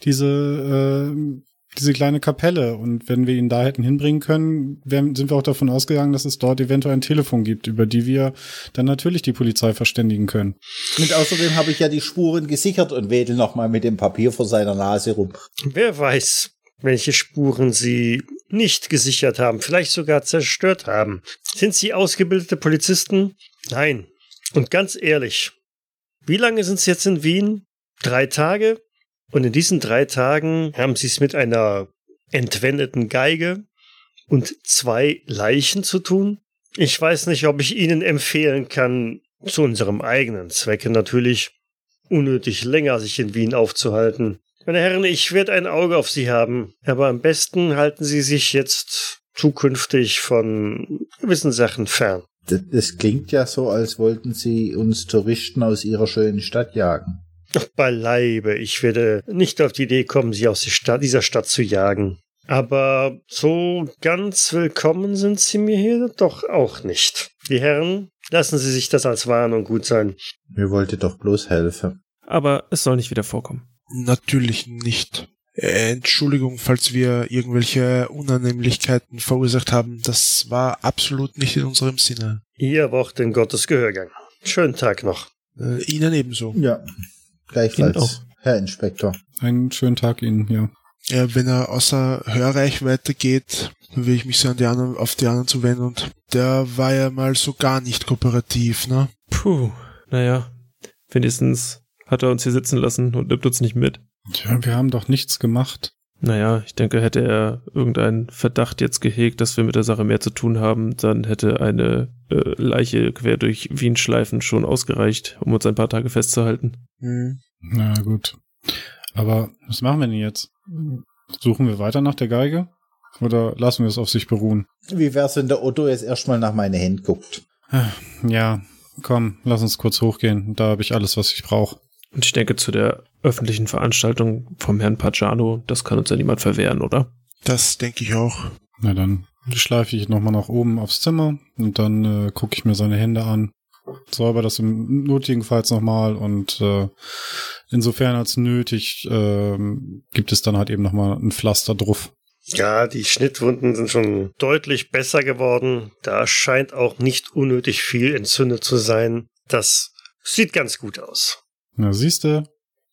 diese äh, diese kleine Kapelle. Und wenn wir ihn da hätten hinbringen können, wären, sind wir auch davon ausgegangen, dass es dort eventuell ein Telefon gibt, über die wir dann natürlich die Polizei verständigen können. Und außerdem habe ich ja die Spuren gesichert und wedel nochmal mit dem Papier vor seiner Nase rum. Wer weiß, welche Spuren sie nicht gesichert haben, vielleicht sogar zerstört haben. Sind sie ausgebildete Polizisten? Nein. Und ganz ehrlich, wie lange sind sie jetzt in Wien? Drei Tage? Und in diesen drei Tagen haben sie es mit einer entwendeten Geige und zwei Leichen zu tun. Ich weiß nicht, ob ich Ihnen empfehlen kann, zu unserem eigenen Zwecke natürlich, unnötig länger sich in Wien aufzuhalten. Meine Herren, ich werde ein Auge auf Sie haben, aber am besten halten Sie sich jetzt zukünftig von gewissen Sachen fern. Das, klingt ja so, als wollten Sie uns Touristen aus Ihrer schönen Stadt jagen. Ach, beileibe, ich werde nicht auf die Idee kommen, sie aus Stadt, dieser Stadt zu jagen. Aber so ganz willkommen sind sie mir hier doch auch nicht. Die Herren, lassen Sie sich das als Warnung gut sein. Mir wollte doch bloß helfen. Aber es soll nicht wieder vorkommen. Natürlich nicht. Äh, Entschuldigung, falls wir irgendwelche Unannehmlichkeiten verursacht haben. Das war absolut nicht in unserem Sinne. Ihr Wort in Gottes Gehörgang. Schönen Tag noch. Äh, Ihnen ebenso. Ja, gleichfalls, Herr Inspektor. Einen schönen Tag Ihnen, ja. Ja, wenn er außer Hörreichweite geht, dann will ich mich so an die anderen, auf die anderen zuwenden und der war ja mal so gar nicht kooperativ, ne? Puh, naja, wenigstens hat er uns hier sitzen lassen und nimmt uns nicht mit. Tja, wir haben doch nichts gemacht. Naja, ich denke, hätte er irgendeinen Verdacht jetzt gehegt, dass wir mit der Sache mehr zu tun haben, dann hätte eine äh, Leiche quer durch Wien schleifen schon ausgereicht, um uns ein paar Tage festzuhalten. Hm. Na gut. Aber was machen wir denn jetzt? Suchen wir weiter nach der Geige? Oder lassen wir es auf sich beruhen? Wie wär's, wenn der Otto jetzt erstmal nach meine Hände guckt? Ja, komm, lass uns kurz hochgehen. Da habe ich alles, was ich brauche. Und ich denke, zu der öffentlichen Veranstaltung vom Herrn Pagano, das kann uns ja niemand verwehren, oder? Das denke ich auch. Na dann schleife ich nochmal nach oben aufs Zimmer und dann äh, gucke ich mir seine Hände an. Säuber das im nötigenfalls nochmal und äh, insofern als nötig äh, gibt es dann halt eben nochmal ein Pflaster drauf. Ja, die Schnittwunden sind schon deutlich besser geworden. Da scheint auch nicht unnötig viel entzündet zu sein. Das sieht ganz gut aus. Na, siehste,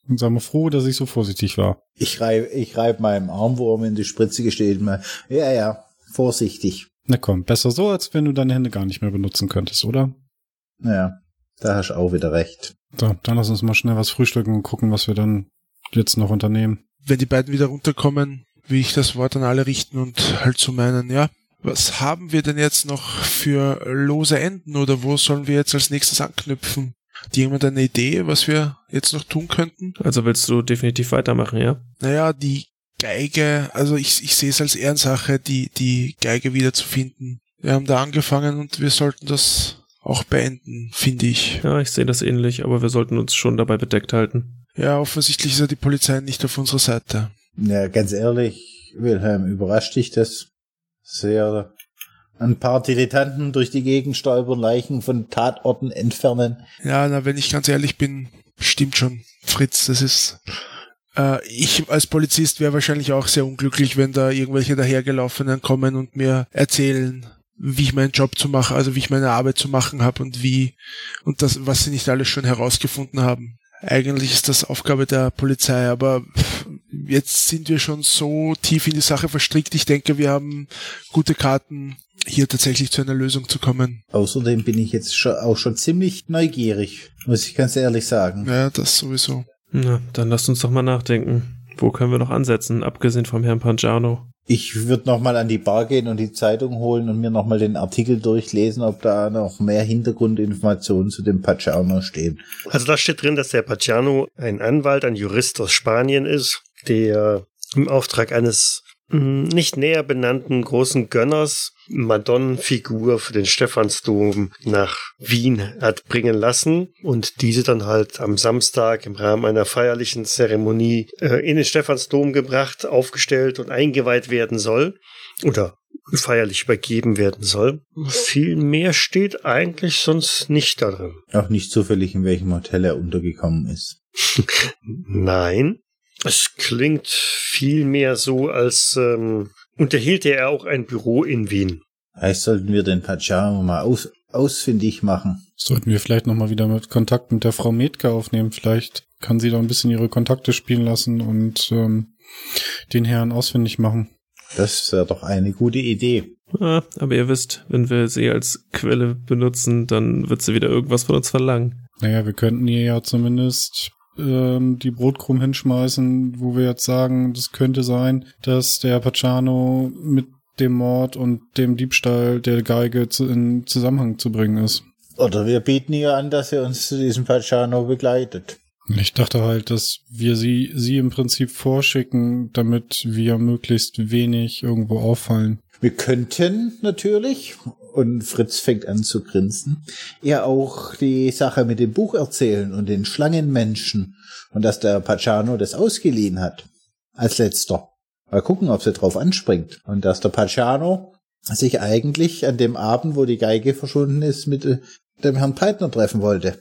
sei mal froh, dass ich so vorsichtig war. Ich reibe ich reib meinem Armwurm in die Spritze gesteht mal. Ja, ja, vorsichtig. Na komm, besser so, als wenn du deine Hände gar nicht mehr benutzen könntest, oder? Ja, da hast du auch wieder recht. So, dann lass uns mal schnell was frühstücken und gucken, was wir dann jetzt noch unternehmen. Wenn die beiden wieder runterkommen, will ich das Wort an alle richten und halt zu meinen, ja, was haben wir denn jetzt noch für lose Enden oder wo sollen wir jetzt als nächstes anknüpfen? Hat jemand eine Idee, was wir jetzt noch tun könnten? Also willst du definitiv weitermachen, ja? Naja, die Geige, also ich, ich sehe es als Ehrensache, die, die Geige wiederzufinden. Wir haben da angefangen und wir sollten das auch beenden, finde ich. Ja, ich sehe das ähnlich, aber wir sollten uns schon dabei bedeckt halten. Ja, offensichtlich ist ja die Polizei nicht auf unserer Seite. Ja, ganz ehrlich, Wilhelm, überrascht dich das sehr? Ein paar Dilettanten durch die Gegend stolpern, Leichen von Tatorten entfernen. Ja, na, wenn ich ganz ehrlich bin, stimmt schon, Fritz, das ist. Äh, ich als Polizist wäre wahrscheinlich auch sehr unglücklich, wenn da irgendwelche dahergelaufenen kommen und mir erzählen, wie ich meinen Job zu machen, also wie ich meine Arbeit zu machen habe und wie und das, was sie nicht alles schon herausgefunden haben. Eigentlich ist das Aufgabe der Polizei, aber jetzt sind wir schon so tief in die Sache verstrickt. Ich denke, wir haben gute Karten, hier tatsächlich zu einer Lösung zu kommen. Außerdem bin ich jetzt auch schon ziemlich neugierig, muss ich ganz ehrlich sagen. Ja, das sowieso. Na, dann lasst uns doch mal nachdenken. Wo können wir noch ansetzen, abgesehen vom Herrn Pangiano? Ich würde nochmal an die Bar gehen und die Zeitung holen und mir nochmal den Artikel durchlesen, ob da noch mehr Hintergrundinformationen zu dem Pacciano stehen. Also da steht drin, dass der Pacciano ein Anwalt, ein Jurist aus Spanien ist, der im Auftrag eines nicht näher benannten großen Gönners Madonnenfigur für den Stephansdom nach Wien hat bringen lassen und diese dann halt am Samstag im Rahmen einer feierlichen Zeremonie äh, in den Stephansdom gebracht, aufgestellt und eingeweiht werden soll oder feierlich übergeben werden soll. Viel mehr steht eigentlich sonst nicht da drin. Auch nicht zufällig, in welchem Hotel er untergekommen ist. Nein, es klingt viel mehr so, als ähm, unterhielt er auch ein Büro in Wien. Vielleicht sollten wir den Pajama mal aus ausfindig machen. Sollten wir vielleicht nochmal wieder mit Kontakt mit der Frau Metke aufnehmen. Vielleicht kann sie da ein bisschen ihre Kontakte spielen lassen und ähm, den Herrn ausfindig machen. Das wäre doch eine gute Idee. Ah, aber ihr wisst, wenn wir sie als Quelle benutzen, dann wird sie wieder irgendwas von uns verlangen. Naja, wir könnten ihr ja zumindest ähm, die Brotkrumm hinschmeißen, wo wir jetzt sagen, das könnte sein, dass der Pacciano mit dem Mord und dem Diebstahl der Geige zu, in Zusammenhang zu bringen ist. Oder wir bieten ihr an, dass er uns zu diesem Pajano begleitet. Ich dachte halt, dass wir sie, sie im Prinzip vorschicken, damit wir möglichst wenig irgendwo auffallen. Wir könnten natürlich, und Fritz fängt an zu grinsen, ihr auch die Sache mit dem Buch erzählen und den Schlangenmenschen und dass der Pacciano das ausgeliehen hat. Als letzter. Mal gucken, ob sie drauf anspringt. Und dass der Pacciano sich eigentlich an dem Abend, wo die Geige verschwunden ist, mit äh, dem Herrn Peitner treffen wollte.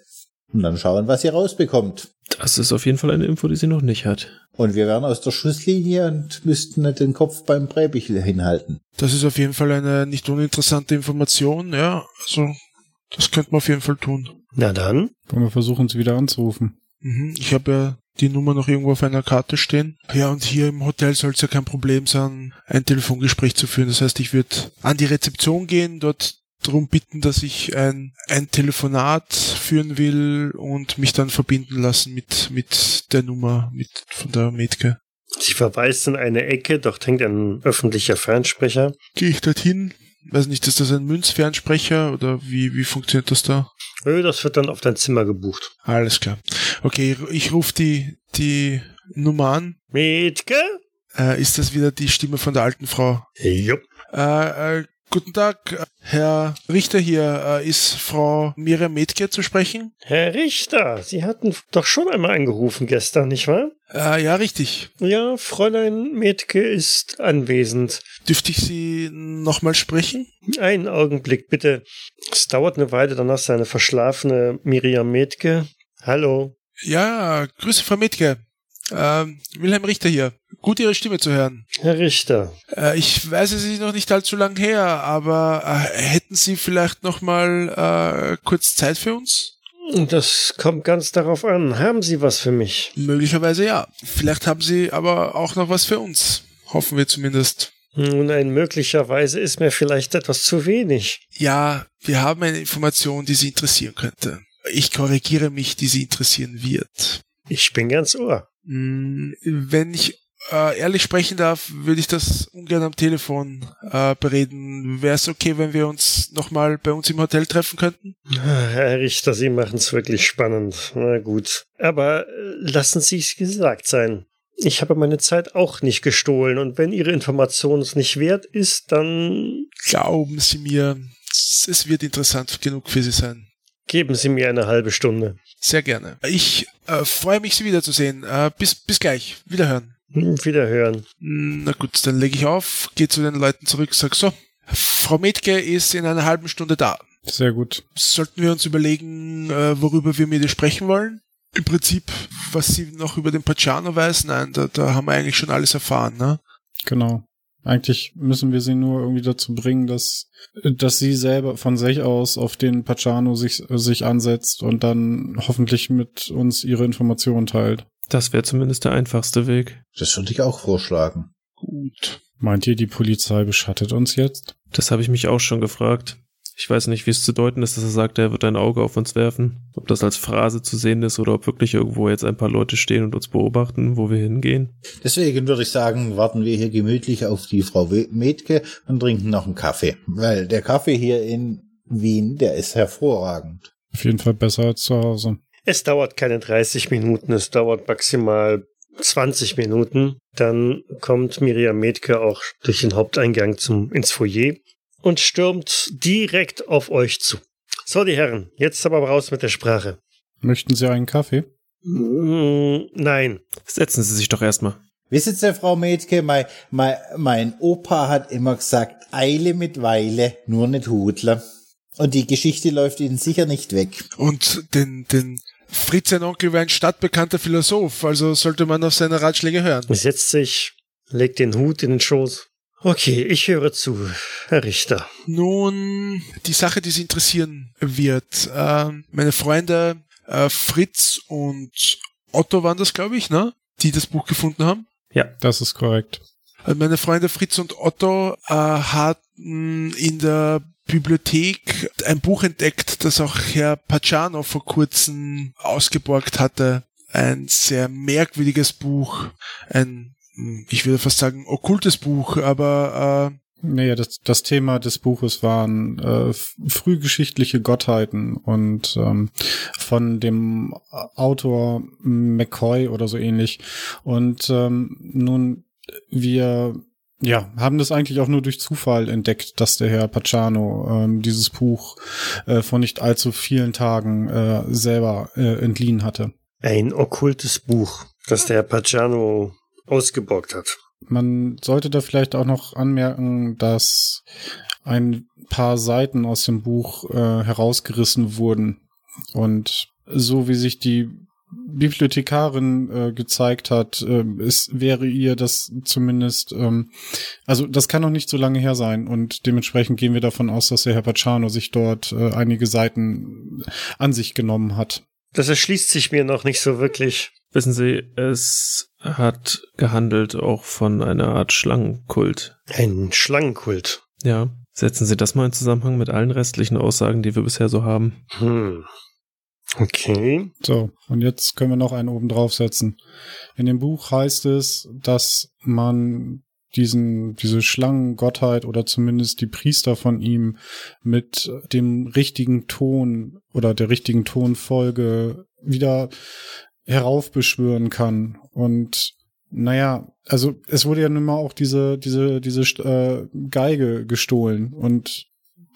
Und dann schauen, was sie rausbekommt. Das ist auf jeden Fall eine Info, die sie noch nicht hat. Und wir wären aus der Schusslinie und müssten nicht den Kopf beim Präbichel hinhalten. Das ist auf jeden Fall eine nicht uninteressante Information, ja. Also, das könnte man auf jeden Fall tun. Na dann, Wollen wir versuchen, sie wieder anzurufen? Mhm. Ich habe ja die Nummer noch irgendwo auf einer Karte stehen. Ja, und hier im Hotel soll es ja kein Problem sein, ein Telefongespräch zu führen. Das heißt, ich würde an die Rezeption gehen, dort darum bitten, dass ich ein, ein Telefonat führen will und mich dann verbinden lassen mit, mit der Nummer mit, von der Metke. sie verweist in eine Ecke, dort hängt ein öffentlicher Fernsprecher. Gehe ich dorthin? Weiß nicht, ist das ein Münzfernsprecher oder wie, wie funktioniert das da? Nö, Das wird dann auf dein Zimmer gebucht. Alles klar. Okay, ich rufe die, die Nummer an. Metke? Äh, ist das wieder die Stimme von der alten Frau? Jupp. Äh, äh, guten Tag, Herr Richter hier. Äh, ist Frau Miriam Metke zu sprechen? Herr Richter, Sie hatten doch schon einmal angerufen gestern, nicht wahr? Äh, ja, richtig. Ja, Fräulein Metke ist anwesend. Dürfte ich Sie nochmal sprechen? Einen Augenblick, bitte. Es dauert eine Weile, danach seine verschlafene Miriam Metke. Hallo. Ja, Grüße, Frau Metke. Ähm, Wilhelm Richter hier. Gut, Ihre Stimme zu hören. Herr Richter. Äh, ich weiß, es ist noch nicht allzu lang her, aber äh, hätten Sie vielleicht nochmal äh, kurz Zeit für uns? Das kommt ganz darauf an. Haben Sie was für mich? Möglicherweise ja. Vielleicht haben Sie aber auch noch was für uns. Hoffen wir zumindest. Nun, ein möglicherweise ist mir vielleicht etwas zu wenig. Ja, wir haben eine Information, die Sie interessieren könnte. Ich korrigiere mich, die Sie interessieren wird. Ich bin ganz ohr. Hm, Wenn ich äh, ehrlich sprechen darf, würde ich das ungern am Telefon äh, bereden. Wäre es okay, wenn wir uns nochmal bei uns im Hotel treffen könnten? Herr Richter, Sie machen es wirklich spannend. Na gut. Aber äh, lassen Sie es gesagt sein. Ich habe meine Zeit auch nicht gestohlen und wenn Ihre Information es nicht wert ist, dann Glauben Sie mir, es wird interessant genug für Sie sein. geben Sie mir eine halbe Stunde. Sehr gerne. Ich äh, freue mich, Sie wiederzusehen. Äh, bis, bis gleich. Wiederhören. Hm, Wiederhören. Na gut, dann lege ich auf, gehe zu den Leuten zurück, sag so, Frau Metke ist in einer halben Stunde da. Sehr gut. Sollten wir uns überlegen, äh, worüber wir mit ihr sprechen wollen? Im Prinzip, was sie noch über den Pacciano weiß, nein, da, da haben wir eigentlich schon alles erfahren, ne? Genau. Eigentlich müssen wir sie nur irgendwie dazu bringen, dass, dass sie selber von sich aus auf den Pacciano sich, sich ansetzt und dann hoffentlich mit uns ihre Informationen teilt. Das wäre zumindest der einfachste Weg. Das würde ich auch vorschlagen. Gut. Meint ihr, die Polizei beschattet uns jetzt? Das habe ich mich auch schon gefragt. Ich weiß nicht, wie es zu deuten ist, dass er sagt, er wird ein Auge auf uns werfen. Ob das als Phrase zu sehen ist oder ob wirklich irgendwo jetzt ein paar Leute stehen und uns beobachten, wo wir hingehen. Deswegen würde ich sagen, warten wir hier gemütlich auf die Frau Metke und trinken noch einen Kaffee. Weil der Kaffee hier in Wien, der ist hervorragend. Auf jeden Fall besser als zu Hause. Es dauert keine 30 Minuten, es dauert maximal 20 Minuten. Dann kommt Miriam Metke auch durch den Haupteingang zum, ins Foyer und stürmt direkt auf euch zu. So, die Herren, jetzt aber raus mit der Sprache. Möchten Sie einen Kaffee? Mm, nein. Setzen Sie sich doch erstmal. Wissen Sie, Frau Metke, mein, mein, mein Opa hat immer gesagt, Eile mit Weile, nur nicht Hudler. Und die Geschichte läuft Ihnen sicher nicht weg. Und den, den Fritz, sein Onkel, war ein stadtbekannter Philosoph, also sollte man auf seine Ratschläge hören. Setzt sich, legt den Hut in den Schoß. Okay, ich höre zu, Herr Richter. Nun, die Sache, die Sie interessieren wird. Äh, meine Freunde äh, Fritz und Otto waren das, glaube ich, ne? Die das Buch gefunden haben. Ja. Das ist korrekt. Also meine Freunde Fritz und Otto äh, hatten in der Bibliothek ein Buch entdeckt, das auch Herr Pacciano vor kurzem ausgeborgt hatte. Ein sehr merkwürdiges Buch, ein, ich würde fast sagen, okkultes Buch, aber äh, Naja, das, das Thema des Buches waren äh, frühgeschichtliche Gottheiten und ähm, von dem Autor McCoy oder so ähnlich. Und ähm, nun, wir ja, haben das eigentlich auch nur durch Zufall entdeckt, dass der Herr Pacciano ähm, dieses Buch äh, vor nicht allzu vielen Tagen äh, selber äh, entliehen hatte. Ein okkultes Buch, das der Herr Pacciano ausgeborgt hat. Man sollte da vielleicht auch noch anmerken, dass ein paar Seiten aus dem Buch äh, herausgerissen wurden. Und so wie sich die Bibliothekarin äh, gezeigt hat, äh, es wäre ihr das zumindest, ähm, also das kann noch nicht so lange her sein und dementsprechend gehen wir davon aus, dass der Herr Pacciano sich dort äh, einige Seiten an sich genommen hat. Das erschließt sich mir noch nicht so wirklich. Wissen Sie, es hat gehandelt auch von einer Art Schlangenkult. Ein Schlangenkult. Ja. Setzen Sie das mal in Zusammenhang mit allen restlichen Aussagen, die wir bisher so haben. Hm. Okay. So, und jetzt können wir noch einen oben draufsetzen. In dem Buch heißt es, dass man diesen, diese Schlangengottheit oder zumindest die Priester von ihm mit dem richtigen Ton oder der richtigen Tonfolge wieder heraufbeschwören kann. Und naja, also es wurde ja nun mal auch diese, diese, diese äh, Geige gestohlen. Und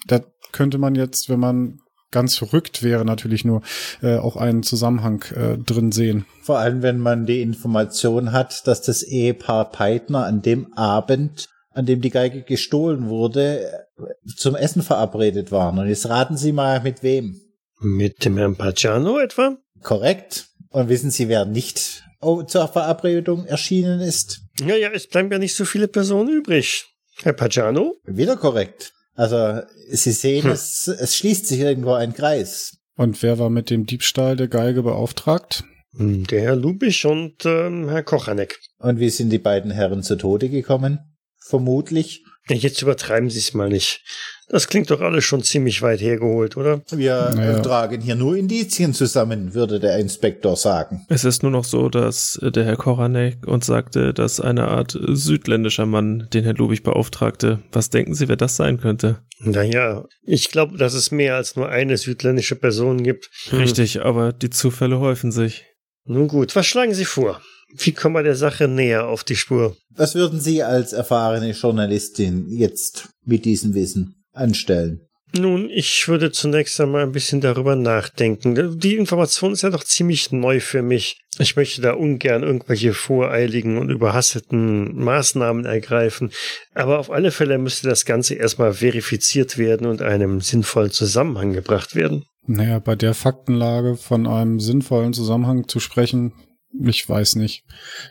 da könnte man jetzt, wenn man ganz verrückt wäre, natürlich nur äh, auch einen Zusammenhang äh, drin sehen. Vor allem, wenn man die Information hat, dass das Ehepaar Peitner an dem Abend, an dem die Geige gestohlen wurde, zum Essen verabredet waren. Und jetzt raten Sie mal, mit wem? Mit dem Herrn Pacciano etwa? Korrekt. Und wissen Sie, wer nicht zur Verabredung erschienen ist? Ja, ja, es bleiben ja nicht so viele Personen übrig. Herr Pacciano? Wieder korrekt. Also, Sie sehen, hm. es, es schließt sich irgendwo ein Kreis. Und wer war mit dem Diebstahl der Geige beauftragt? Hm, der Herr Lubisch und ähm, Herr Kochanek. Und wie sind die beiden Herren zu Tode gekommen? Vermutlich. Jetzt übertreiben Sie es mal nicht. Das klingt doch alles schon ziemlich weit hergeholt, oder? Wir naja. tragen hier nur Indizien zusammen, würde der Inspektor sagen. Es ist nur noch so, dass der Herr Koranek uns sagte, dass eine Art südländischer Mann den Herr Lubich beauftragte. Was denken Sie, wer das sein könnte? Naja, ich glaube, dass es mehr als nur eine südländische Person gibt. Richtig, aber die Zufälle häufen sich. Nun gut, was schlagen Sie vor? Wie kommen wir der Sache näher auf die Spur? Was würden Sie als erfahrene Journalistin jetzt mit diesem Wissen anstellen? Nun, ich würde zunächst einmal ein bisschen darüber nachdenken. Die Information ist ja doch ziemlich neu für mich. Ich möchte da ungern irgendwelche voreiligen und überhasteten Maßnahmen ergreifen. Aber auf alle Fälle müsste das Ganze erstmal verifiziert werden und einem sinnvollen Zusammenhang gebracht werden. Naja, bei der Faktenlage von einem sinnvollen Zusammenhang zu sprechen, ich weiß nicht.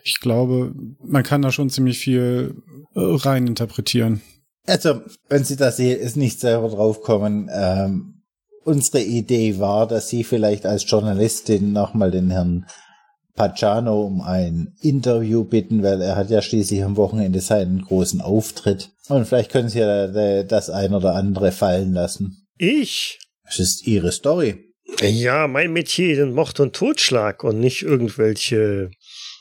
Ich glaube, man kann da schon ziemlich viel äh, rein interpretieren. Also, wenn Sie da nicht selber draufkommen, ähm, unsere Idee war, dass Sie vielleicht als Journalistin nochmal den Herrn Pacciano um ein Interview bitten, weil er hat ja schließlich am Wochenende seinen großen Auftritt. Und vielleicht können Sie ja das ein oder andere fallen lassen. Ich? Das ist Ihre Story. Ja, mein Metier sind Mord und Totschlag und nicht irgendwelche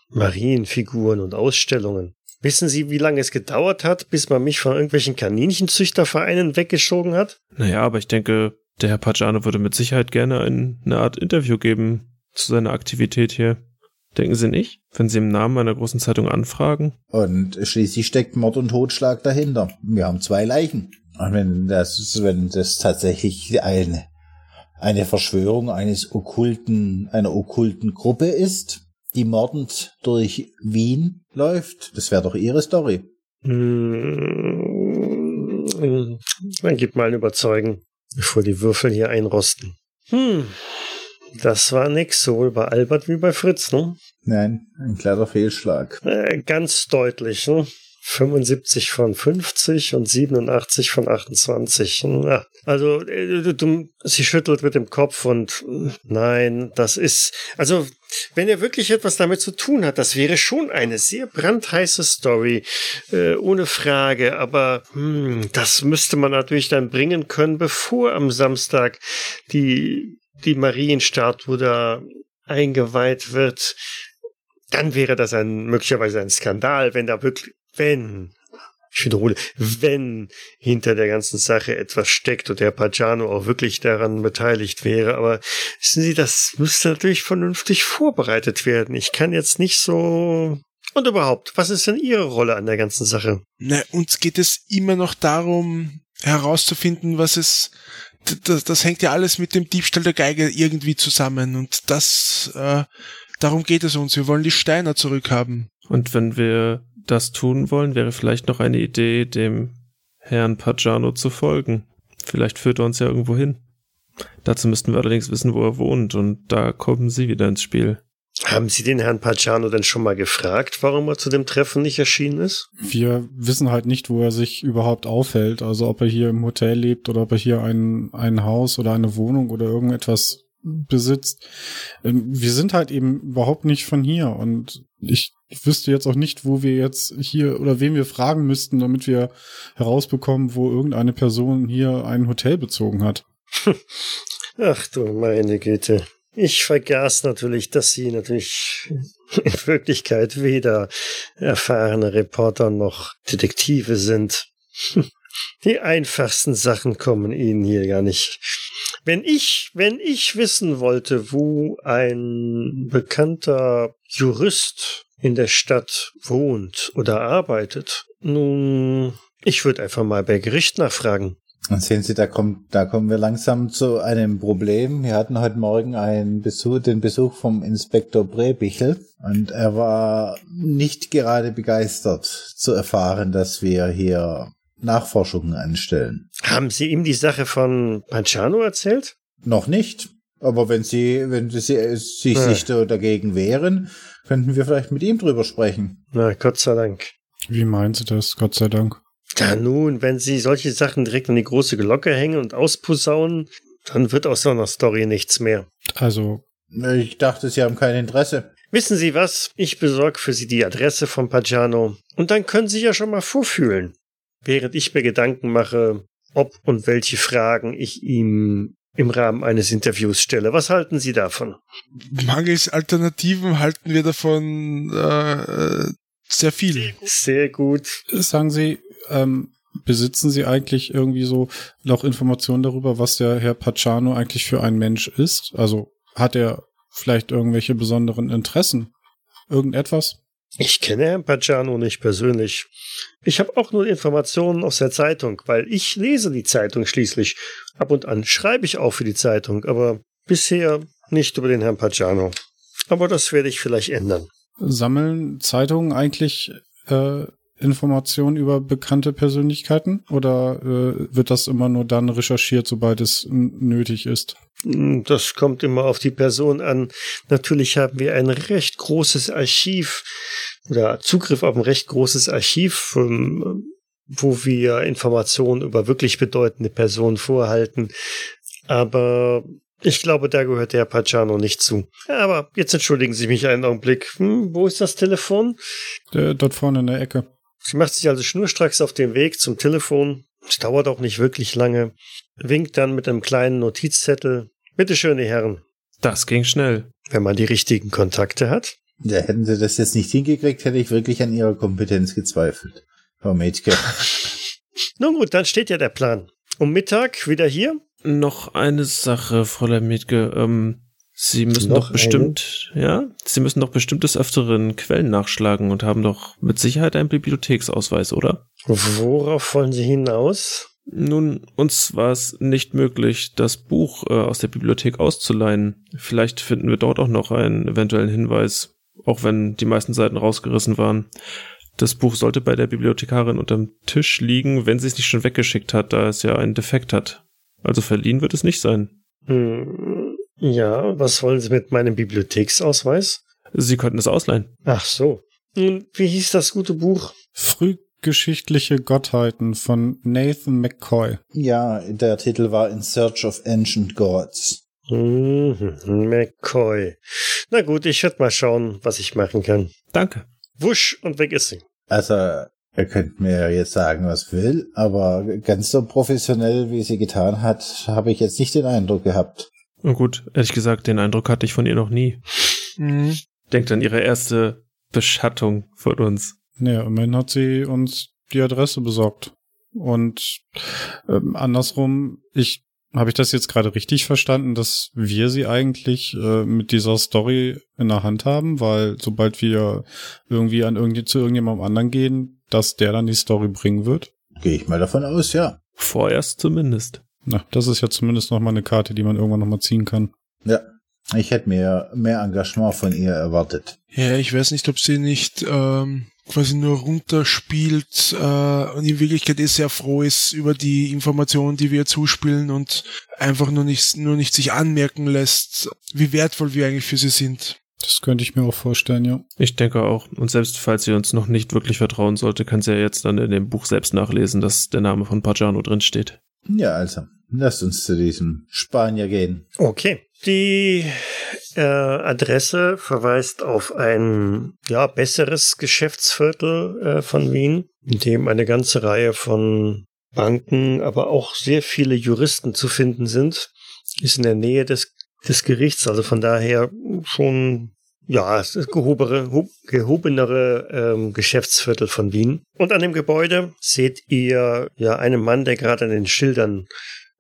Marienfiguren und Ausstellungen. Wissen Sie, wie lange es gedauert hat, bis man mich von irgendwelchen Kaninchenzüchtervereinen weggeschoben hat? Naja, aber ich denke, der Herr Pagano würde mit Sicherheit gerne ein, eine Art Interview geben zu seiner Aktivität hier. Denken Sie nicht? Wenn Sie im Namen einer großen Zeitung anfragen? Und schließlich steckt Mord und Totschlag dahinter. Wir haben zwei Leichen. Und wenn das, wenn das tatsächlich eine, eine Verschwörung eines okkulten, einer okkulten Gruppe ist, die mordend durch Wien läuft, das wäre doch Ihre Story. Hm, dann gib mal ein Überzeugen, bevor die Würfel hier einrosten. Hm, das war nix, sowohl bei Albert wie bei Fritz, ne? Nein, ein kleiner Fehlschlag. Äh, ganz deutlich, ne? 75 von 50 und 87 von 28. Ja, also äh, sie schüttelt mit dem Kopf und nein, das ist also wenn er wirklich etwas damit zu tun hat, das wäre schon eine sehr brandheiße Story, äh, ohne Frage. Aber hm, das müsste man natürlich dann bringen können, bevor am Samstag die die Marienstatue da eingeweiht wird. Dann wäre das ein möglicherweise ein Skandal, wenn da wirklich wenn, ich wiederhole, wenn hinter der ganzen Sache etwas steckt und der Pagano auch wirklich daran beteiligt wäre. Aber wissen Sie, das müsste natürlich vernünftig vorbereitet werden. Ich kann jetzt nicht so. Und überhaupt, was ist denn Ihre Rolle an der ganzen Sache? Na, uns geht es immer noch darum, herauszufinden, was es. Das, das hängt ja alles mit dem Diebstahl der Geige irgendwie zusammen. Und das, äh, darum geht es uns. Wir wollen die Steiner zurückhaben. Und wenn wir das tun wollen, wäre vielleicht noch eine Idee, dem Herrn Pagano zu folgen. Vielleicht führt er uns ja irgendwo hin. Dazu müssten wir allerdings wissen, wo er wohnt, und da kommen Sie wieder ins Spiel. Haben Sie den Herrn Pagano denn schon mal gefragt, warum er zu dem Treffen nicht erschienen ist? Wir wissen halt nicht, wo er sich überhaupt aufhält. Also ob er hier im Hotel lebt oder ob er hier ein, ein Haus oder eine Wohnung oder irgendetwas besitzt. Ähm, wir sind halt eben überhaupt nicht von hier und ich wüsste jetzt auch nicht, wo wir jetzt hier oder wen wir fragen müssten, damit wir herausbekommen, wo irgendeine Person hier ein Hotel bezogen hat. Ach du meine Güte. Ich vergaß natürlich, dass Sie natürlich in Wirklichkeit weder erfahrene Reporter noch Detektive sind. Die einfachsten Sachen kommen Ihnen hier gar nicht. Wenn ich, wenn ich wissen wollte, wo ein bekannter Jurist in der Stadt wohnt oder arbeitet, nun, ich würde einfach mal bei Gericht nachfragen. Und sehen Sie, da kommt, da kommen wir langsam zu einem Problem. Wir hatten heute Morgen einen Besuch, den Besuch vom Inspektor Brebichel und er war nicht gerade begeistert zu erfahren, dass wir hier Nachforschungen anstellen. Haben Sie ihm die Sache von Panciano erzählt? Noch nicht. Aber wenn Sie, wenn Sie sich ja. sich dagegen wehren, könnten wir vielleicht mit ihm drüber sprechen. Na, Gott sei Dank. Wie meinen Sie das? Gott sei Dank. Ja, nun, wenn Sie solche Sachen direkt an die große Glocke hängen und ausposaunen, dann wird aus so einer Story nichts mehr. Also. Ich dachte, Sie haben kein Interesse. Wissen Sie was? Ich besorge für Sie die Adresse von Pagiano. Und dann können Sie ja schon mal vorfühlen während ich mir Gedanken mache, ob und welche Fragen ich ihm im Rahmen eines Interviews stelle. Was halten Sie davon? Mangels Alternativen halten wir davon äh, sehr viel. Sehr gut. Sagen Sie, ähm, besitzen Sie eigentlich irgendwie so noch Informationen darüber, was der Herr Pacciano eigentlich für ein Mensch ist? Also hat er vielleicht irgendwelche besonderen Interessen? Irgendetwas? Ich kenne Herrn Pagano nicht persönlich. Ich habe auch nur Informationen aus der Zeitung, weil ich lese die Zeitung schließlich. Ab und an schreibe ich auch für die Zeitung, aber bisher nicht über den Herrn Pagano. Aber das werde ich vielleicht ändern. Sammeln Zeitungen eigentlich äh, Informationen über bekannte Persönlichkeiten oder äh, wird das immer nur dann recherchiert, sobald es nötig ist? Hm, das kommt immer auf die Person an. Natürlich haben wir ein recht großes Archiv oder Zugriff auf ein recht großes Archiv, ähm, wo wir Informationen über wirklich bedeutende Personen vorhalten. Aber ich glaube, da gehört der Herr Pacciano nicht zu. Aber jetzt entschuldigen Sie mich einen Augenblick. Hm, wo ist das Telefon? Der, dort vorne in der Ecke. Sie macht sich also schnurstracks auf den Weg zum Telefon. Es dauert auch nicht wirklich lange. Winkt dann mit einem kleinen Notizzettel. Bitte schön, die Herren. Das ging schnell. Wenn man die richtigen Kontakte hat. Ja, hätten sie das jetzt nicht hingekriegt, hätte ich wirklich an ihrer Kompetenz gezweifelt. Frau Mädchen. Nun gut, dann steht ja der Plan. Um Mittag wieder hier? Noch eine Sache, Fräulein Mietke. Ähm, Sie müssen doch bestimmt, ja, Sie müssen doch bestimmt des Öfteren Quellen nachschlagen und haben doch mit Sicherheit einen Bibliotheksausweis, oder? Worauf wollen Sie hinaus? Nun, uns war es nicht möglich, das Buch äh, aus der Bibliothek auszuleihen. Vielleicht finden wir dort auch noch einen eventuellen Hinweis, auch wenn die meisten Seiten rausgerissen waren. Das Buch sollte bei der Bibliothekarin unterm Tisch liegen, wenn sie es nicht schon weggeschickt hat, da es ja einen Defekt hat. Also verliehen wird es nicht sein. Hm, ja, was wollen Sie mit meinem Bibliotheksausweis? Sie könnten es ausleihen. Ach so. Nun, wie hieß das gute Buch? Frühgeschichtliche Gottheiten von Nathan McCoy. Ja, der Titel war In Search of Ancient Gods. Mhm, McCoy. Na gut, ich werde mal schauen, was ich machen kann. Danke. Wusch und weg ist sie. Also, er könnte mir ja jetzt sagen, was will, aber ganz so professionell, wie sie getan hat, habe ich jetzt nicht den Eindruck gehabt. Und gut, ehrlich gesagt, den Eindruck hatte ich von ihr noch nie. Mhm. Denkt an ihre erste Beschattung von uns. Naja, immerhin hat sie uns die Adresse besorgt. Und ähm, andersrum, ich habe ich das jetzt gerade richtig verstanden, dass wir sie eigentlich äh, mit dieser Story in der Hand haben, weil sobald wir irgendwie an irgend zu irgendjemandem anderen gehen, dass der dann die Story bringen wird. Gehe ich mal davon aus, ja. Vorerst zumindest. Na, das ist ja zumindest noch mal eine Karte, die man irgendwann noch mal ziehen kann. Ja. Ich hätte mir mehr Engagement von ihr erwartet. Ja, ich weiß nicht, ob sie nicht ähm, quasi nur runterspielt äh, und in Wirklichkeit eh sehr froh ist über die Informationen, die wir ihr zuspielen und einfach nur nicht, nur nicht sich anmerken lässt, wie wertvoll wir eigentlich für sie sind. Das könnte ich mir auch vorstellen, ja. Ich denke auch. Und selbst falls sie uns noch nicht wirklich vertrauen sollte, kann sie ja jetzt dann in dem Buch selbst nachlesen, dass der Name von Pagano drinsteht. Ja, also, lasst uns zu diesem Spanier gehen. Okay. Die äh, Adresse verweist auf ein ja besseres Geschäftsviertel äh, von Wien, in dem eine ganze Reihe von Banken, aber auch sehr viele Juristen zu finden sind. Ist in der Nähe des, des Gerichts, also von daher schon ja, es ist gehobere, hob, gehobenere ähm, Geschäftsviertel von Wien. Und an dem Gebäude seht ihr ja einen Mann, der gerade an den Schildern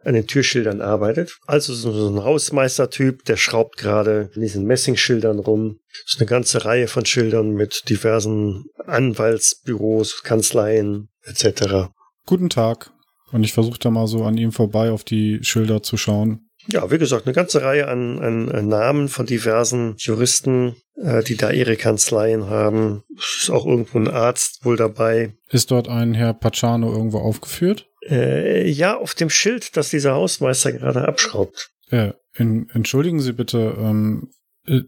an den Türschildern arbeitet. Also so ein Hausmeistertyp, der schraubt gerade in diesen Messingschildern rum. Das ist eine ganze Reihe von Schildern mit diversen Anwaltsbüros, Kanzleien etc. Guten Tag. Und ich versuche da mal so an ihm vorbei auf die Schilder zu schauen. Ja, wie gesagt, eine ganze Reihe an, an, an Namen von diversen Juristen, äh, die da ihre Kanzleien haben. Ist auch irgendwo ein Arzt wohl dabei. Ist dort ein Herr Pacciano irgendwo aufgeführt? Äh, ja, auf dem Schild, das dieser Hausmeister gerade abschraubt. Äh, in, entschuldigen Sie bitte, ähm, äh,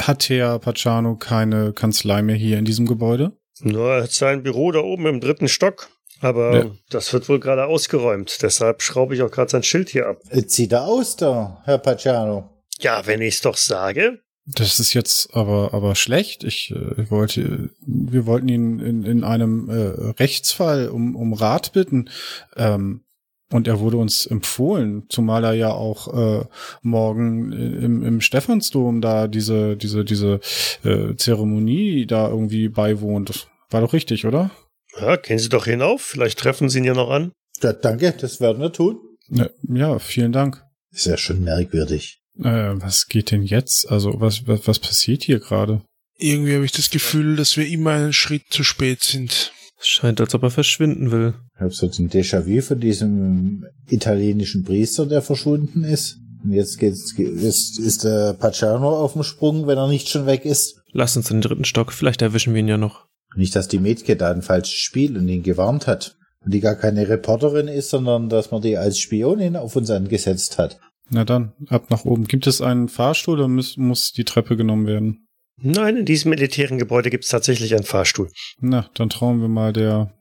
hat Herr Pacciano keine Kanzlei mehr hier in diesem Gebäude? Nur er hat sein Büro da oben im dritten Stock. Aber Ja. das wird wohl gerade ausgeräumt. Deshalb schraube ich auch gerade sein Schild hier ab. Jetzt sieht er aus, da, Herr Pacciano. Ja, wenn ich es doch sage. Das ist jetzt aber aber schlecht. Ich äh, wollte, wir wollten ihn in, in einem äh, Rechtsfall um, um Rat bitten. Ähm, und er wurde uns empfohlen, zumal er ja auch äh, morgen im, im Stephansdom da diese diese diese äh, Zeremonie da irgendwie beiwohnt. War doch richtig, oder? Ja, gehen Sie doch hinauf. Vielleicht treffen Sie ihn ja noch an. Ja, danke, das werden wir tun. Ja, ja vielen Dank. Ist ja schon merkwürdig. Äh, was geht denn jetzt? Also was was, was passiert hier gerade? Irgendwie habe ich das Gefühl, dass wir immer einen Schritt zu spät sind. Es scheint, als ob er verschwinden will. Ich habe so ein Déjà-vu von diesem italienischen Priester, der verschwunden ist. Und jetzt geht's, ist, ist der Pacciano auf dem Sprung, wenn er nicht schon weg ist. Lass uns in den dritten Stock, vielleicht erwischen wir ihn ja noch. Nicht, dass die Mädchen da ein falsches Spiel und ihn gewarnt hat. Und die gar keine Reporterin ist, sondern dass man die als Spionin auf uns angesetzt hat. Na dann, ab nach oben. Gibt es einen Fahrstuhl oder muss, muss die Treppe genommen werden? Nein, in diesem elitären Gebäude gibt es tatsächlich einen Fahrstuhl. Na, dann trauen wir mal der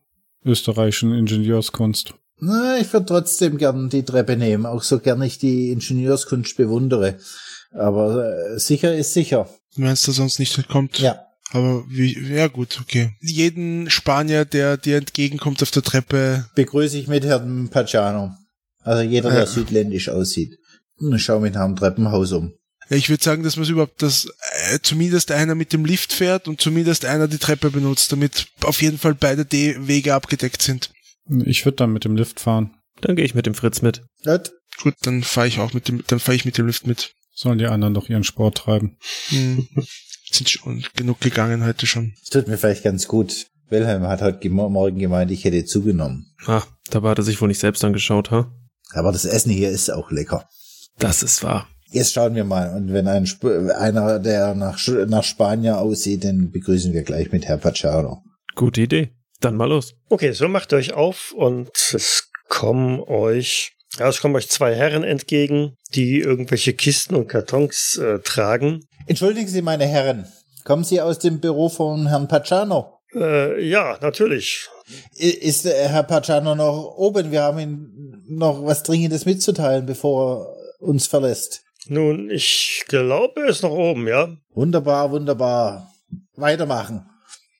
österreichischen Ingenieurskunst. Na, ich würde trotzdem gern die Treppe nehmen, auch so gern ich die Ingenieurskunst bewundere. Aber äh, sicher ist sicher. Du meinst, dass er uns nicht entkommt? Ja. Aber wie, ja gut, okay. Jeden Spanier, der dir entgegenkommt auf der Treppe, Begrüße ich mit Herrn Pacciano. Also jeder, der Ja. südländisch aussieht. Und schau mich nach dem Treppenhaus um. ja, ich würde sagen, dass man es überhaupt, dass äh, zumindest einer mit dem Lift fährt und zumindest einer die Treppe benutzt, damit auf jeden Fall beide D Wege abgedeckt sind. Ich würde dann mit dem Lift fahren. Dann gehe ich mit dem Fritz mit. Gut. Gut, dann fahre ich auch mit dem, dann fahre ich mit dem Lift mit. Sollen die anderen doch ihren Sport treiben. Hm. Sind schon genug gegangen heute schon. Das tut mir vielleicht ganz gut. Wilhelm hat heute Morgen gemeint, ich hätte zugenommen. Ah, dabei hat er sich wohl nicht selbst angeschaut, ha? Aber das Essen hier ist auch lecker. Das ist wahr. Jetzt schauen wir mal. Und wenn ein Sp einer, der nach, nach Spanier aussieht, dann begrüßen wir gleich mit Herr Pacciano. Gute Idee. Dann mal los. Okay, so macht ihr euch auf und es kommen euch, ja, es kommen euch zwei Herren entgegen, die irgendwelche Kisten und Kartons äh, tragen. Entschuldigen Sie, meine Herren. Kommen Sie aus dem Büro von Herrn Pacciano? Äh, ja, natürlich. Ist äh, Herr Pacciano noch oben? Wir haben ihm noch was Dringendes mitzuteilen, bevor er uns verlässt. Nun, ich glaube, er ist noch oben, ja. Wunderbar, wunderbar. Weitermachen.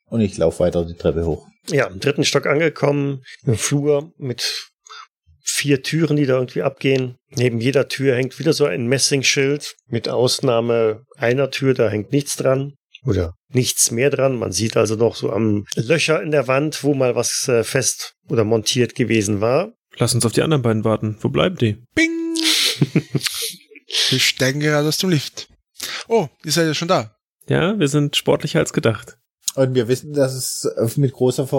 Und ich laufe weiter die Treppe hoch. Ja, im dritten Stock angekommen, im Flur mit vier Türen, die da irgendwie abgehen. Neben jeder Tür hängt wieder so ein Messingschild. Mit Ausnahme einer Tür, da hängt nichts dran. Oder nichts mehr dran. Man sieht also noch so am Löcher in der Wand, wo mal was äh, fest oder montiert gewesen war. Lass uns auf die anderen beiden warten. Wo bleiben die? Bing! Wir steigen gerade aus dem Lift. Oh, ihr seid ja schon da. Ja, wir sind sportlicher als gedacht. Und wir wissen, dass es mit großer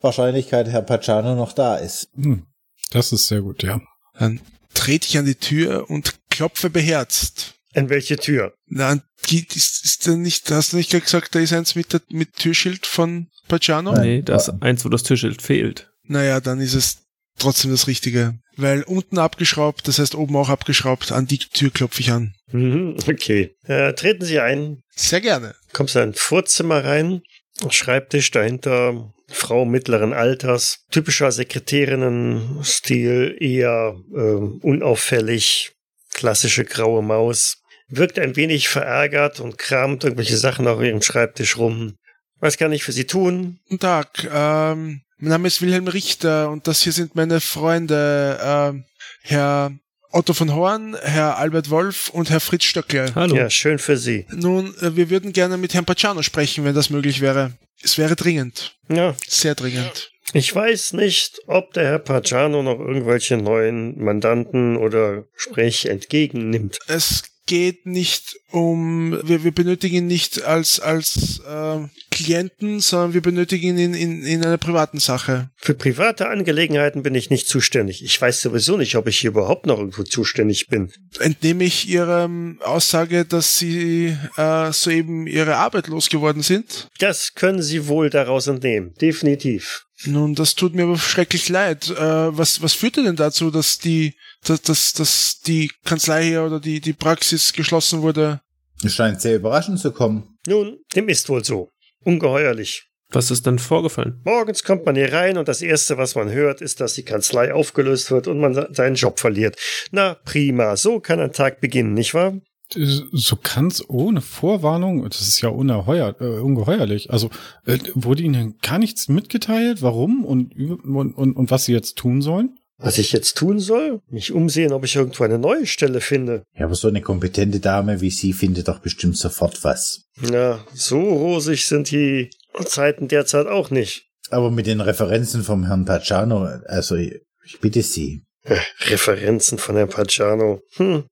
Wahrscheinlichkeit Herr Pacciano noch da ist. Hm, das ist sehr gut, ja. Dann trete ich an die Tür und klopfe beherzt. An welche Tür? Na, ist, ist da nicht, hast du nicht gesagt, da ist eins mit, der, mit Türschild von Pacciano? Nee, da ist eins, wo das Türschild fehlt. Naja, dann ist es trotzdem das Richtige. Weil unten abgeschraubt, das heißt oben auch abgeschraubt, an die Tür klopfe ich an. Mhm, okay. Äh, treten Sie ein. Sehr gerne. Kommst du in ein Vorzimmer rein, Schreibtisch dahinter, Frau mittleren Alters, typischer Sekretärinnen-Stil, eher äh, unauffällig, klassische graue Maus. Wirkt ein wenig verärgert und kramt irgendwelche Sachen auf ihrem Schreibtisch rum. Was kann ich für Sie tun? Guten Tag, ähm, mein Name ist Wilhelm Richter und das hier sind meine Freunde, äh, Herr Otto von Horn, Herr Albert Wolf und Herr Fritz Stöckle. Hallo. Ja, schön für Sie. Nun, äh, wir würden gerne mit Herrn Pacciano sprechen, wenn das möglich wäre. Es wäre dringend. Ja, Sehr dringend. ich weiß nicht, ob der Herr Pagano noch irgendwelche neuen Mandanten oder Gespräche entgegennimmt. Es geht nicht um, wir, wir benötigen ihn nicht als, als äh, Klienten, sondern wir benötigen ihn in, in einer privaten Sache. Für private Angelegenheiten bin ich nicht zuständig. Ich weiß sowieso nicht, ob ich hier überhaupt noch irgendwo zuständig bin. Entnehme ich Ihrer Aussage, dass Sie äh, soeben Ihre Arbeit losgeworden sind? Das können Sie wohl daraus entnehmen. Definitiv. Nun, das tut mir aber schrecklich leid. Äh, was, was führte denn dazu, dass die, dass, dass, dass die Kanzlei hier oder die, die Praxis geschlossen wurde? Es scheint sehr überraschend zu kommen. Nun, dem ist wohl so. Ungeheuerlich. Was ist denn vorgefallen? Morgens kommt man hier rein und das Erste, was man hört, ist, dass die Kanzlei aufgelöst wird und man seinen Job verliert. Na, prima. So kann ein Tag beginnen, nicht wahr? So kann's ohne Vorwarnung, das ist ja unerheuer, äh, ungeheuerlich. Also äh, wurde Ihnen gar nichts mitgeteilt, warum und, und, und, und was Sie jetzt tun sollen? Was ich jetzt tun soll? Mich umsehen, ob ich irgendwo eine neue Stelle finde. Ja, aber so eine kompetente Dame wie Sie findet doch bestimmt sofort was. Na, so rosig sind die Zeiten derzeit auch nicht. Aber mit den Referenzen vom Herrn Pacciano, also ich bitte Sie. Äh, Referenzen von Herrn Pagano. Hm.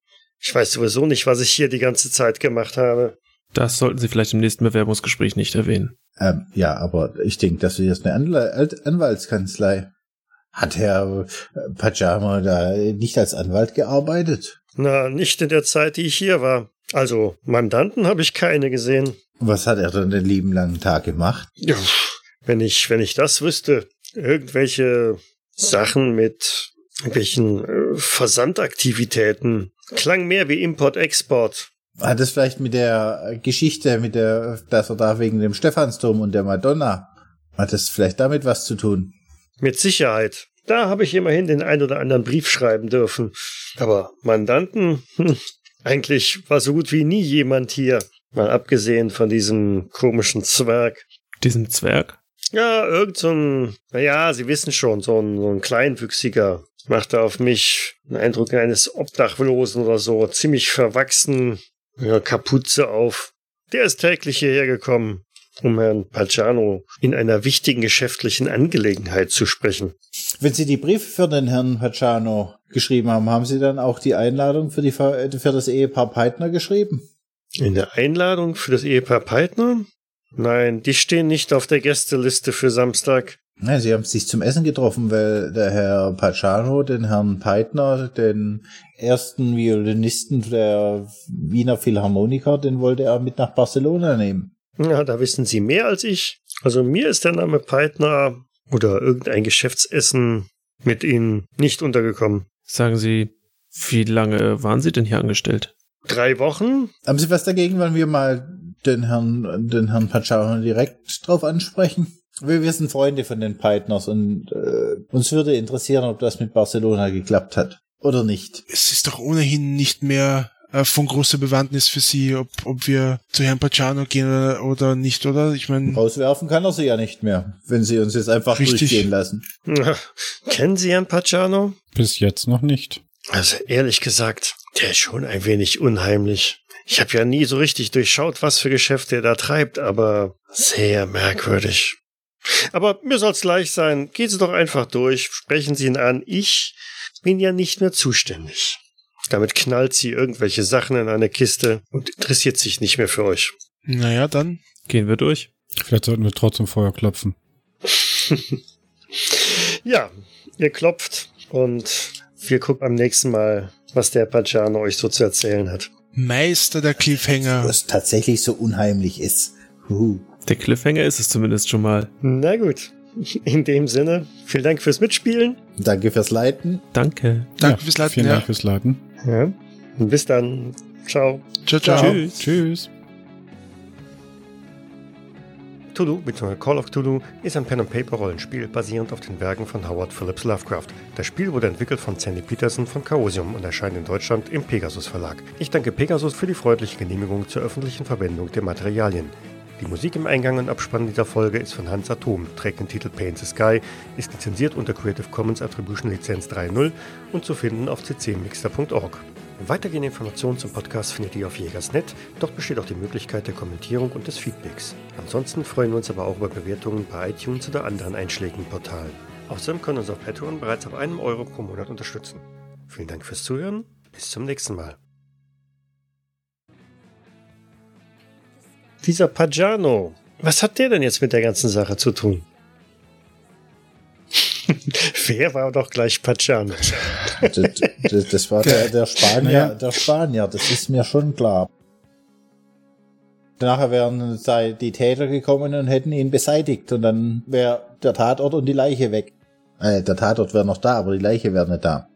Ich weiß sowieso nicht, was ich hier die ganze Zeit gemacht habe. Das sollten Sie vielleicht im nächsten Bewerbungsgespräch nicht erwähnen. Ähm, ja, aber ich denke, das ist eine Anwal Alt- Anwaltskanzlei. Hat Herr äh, Pajama da nicht als Anwalt gearbeitet? Na, nicht in der Zeit, die ich hier war. Also, Mandanten habe ich keine gesehen. Was hat er dann den lieben langen Tag gemacht? Ja, wenn ich, wenn ich das wüsste, irgendwelche Sachen mit irgendwelchen äh, Versandaktivitäten. Klang mehr wie Import-Export. Hat es vielleicht mit der Geschichte, mit der, dass er da wegen dem Stephansdom und der Madonna, hat es vielleicht damit was zu tun? Mit Sicherheit. Da habe ich immerhin den ein oder anderen Brief schreiben dürfen. Aber Mandanten, hm, eigentlich war so gut wie nie jemand hier. Mal abgesehen von diesem komischen Zwerg. Diesem Zwerg? Ja, irgend so ein, naja, Sie wissen schon, so ein, so ein Kleinwüchsiger. Machte auf mich einen Eindruck eines Obdachlosen oder so. Ziemlich verwachsen, ja, Kapuze auf. Der ist täglich hierher gekommen, um Herrn Pagano in einer wichtigen geschäftlichen Angelegenheit zu sprechen. Wenn Sie die Briefe für den Herrn Pacciano geschrieben haben, haben Sie dann auch die Einladung für, die, für das Ehepaar Peitner geschrieben? In der Einladung für das Ehepaar Peitner? Nein, die stehen nicht auf der Gästeliste für Samstag. Ja, sie haben sich zum Essen getroffen, weil der Herr Pacciano den Herrn Peitner, den ersten Violinisten der Wiener Philharmoniker, den wollte er mit nach Barcelona nehmen. Ja, da wissen Sie mehr als ich. Also mir ist der Name Peitner oder irgendein Geschäftsessen mit Ihnen nicht untergekommen. Sagen Sie, wie lange waren Sie denn hier angestellt? Drei Wochen? Haben Sie was dagegen, wenn wir mal den Herrn, den Herrn Pacciano direkt drauf ansprechen? Wir, wir sind Freunde von den Peitners und äh, uns würde interessieren, ob das mit Barcelona geklappt hat oder nicht. Es ist doch ohnehin nicht mehr äh, von großer Bewandtnis für Sie, ob, ob wir zu Herrn Pacciano gehen oder, oder nicht, oder? Ich meine. Rauswerfen kann er sie ja nicht mehr, wenn Sie uns jetzt einfach richtig. durchgehen lassen. Kennen Sie Herrn Pacciano? Bis jetzt noch nicht. Also ehrlich gesagt, der ist schon ein wenig unheimlich. Ich habe ja nie so richtig durchschaut, was für Geschäfte er da treibt, aber sehr merkwürdig. Aber mir soll's gleich sein. Gehen Sie doch einfach durch, sprechen Sie ihn an. Ich bin ja nicht mehr zuständig. Damit knallt sie irgendwelche Sachen in eine Kiste und interessiert sich nicht mehr für euch. Naja, dann gehen wir durch. Vielleicht sollten wir trotzdem vorher klopfen. ja, ihr klopft und wir gucken am nächsten Mal, was der Pajano euch so zu erzählen hat. Meister der Cliffhanger. Was tatsächlich so unheimlich ist. Huhu. Der Cliffhanger ist es zumindest schon mal. Na gut. In dem Sinne, vielen Dank fürs Mitspielen. Danke fürs Leiten. Danke. Danke ja, fürs Leiten. Vielen ja. Dank fürs Leiten. Ja. Bis dann. Ciao. Ciao, ciao. Tschüss. Tschüss. Cthulhu bzw. Call of Cthulhu ist ein Pen-and-Paper-Rollenspiel basierend auf den Werken von Howard Phillips Lovecraft. Das Spiel wurde entwickelt von Sandy Peterson von Chaosium und erscheint in Deutschland im Pegasus Verlag. Ich danke Pegasus für die freundliche Genehmigung zur öffentlichen Verwendung der Materialien. Die Musik im Eingang und Abspann dieser Folge ist von Hans Atom, trägt den Titel Paint the Sky, ist lizenziert unter Creative Commons Attribution Lizenz 3.0 und zu finden auf ccmixter.org. Weitergehende Informationen zum Podcast findet ihr auf Jägersnet. Dort besteht auch die Möglichkeit der Kommentierung und des Feedbacks. Ansonsten freuen wir uns aber auch über Bewertungen bei iTunes oder anderen einschlägigen Portalen. Außerdem können uns auf Patreon bereits ab einem Euro pro Monat unterstützen. Vielen Dank fürs Zuhören. Bis zum nächsten Mal. Dieser Pagano, was hat der denn jetzt mit der ganzen Sache zu tun? Wer war doch gleich? Das, das, das war der, der Spanier, der Spanier, das ist mir schon klar. Nachher wären die Täter gekommen und hätten ihn beseitigt und dann wäre der Tatort und die Leiche weg. Äh, der Tatort wäre noch da, aber die Leiche wäre nicht da.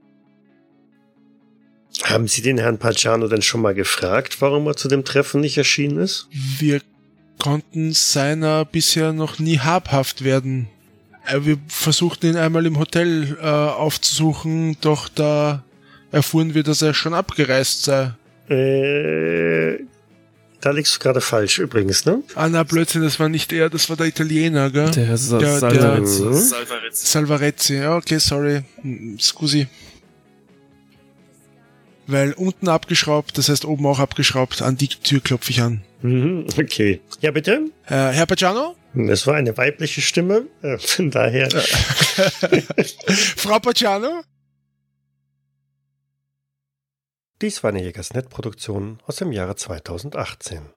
Haben Sie den Herrn Pacciano denn schon mal gefragt, warum er zu dem Treffen nicht erschienen ist? Wir konnten seiner bisher noch nie habhaft werden. Äh, wir versuchten ihn einmal im Hotel äh, aufzusuchen, doch da erfuhren wir, dass er schon abgereist sei. Äh, da liegst du gerade falsch übrigens, ne? Ah, na, Blödsinn, das war nicht er, das war der Italiener, gell? Der, der Salvarezzi. Der, Salvarezzi. Salvarezzi, ja, okay, sorry. Scusi. Weil unten abgeschraubt, das heißt oben auch abgeschraubt, an die Tür klopfe ich an. Mhm, okay. Ja, bitte? Äh, Herr Pacciano? Das war eine weibliche Stimme, äh, von daher. Frau Pacciano? Dies war eine Jägersnet-Produktion aus dem Jahre 2018.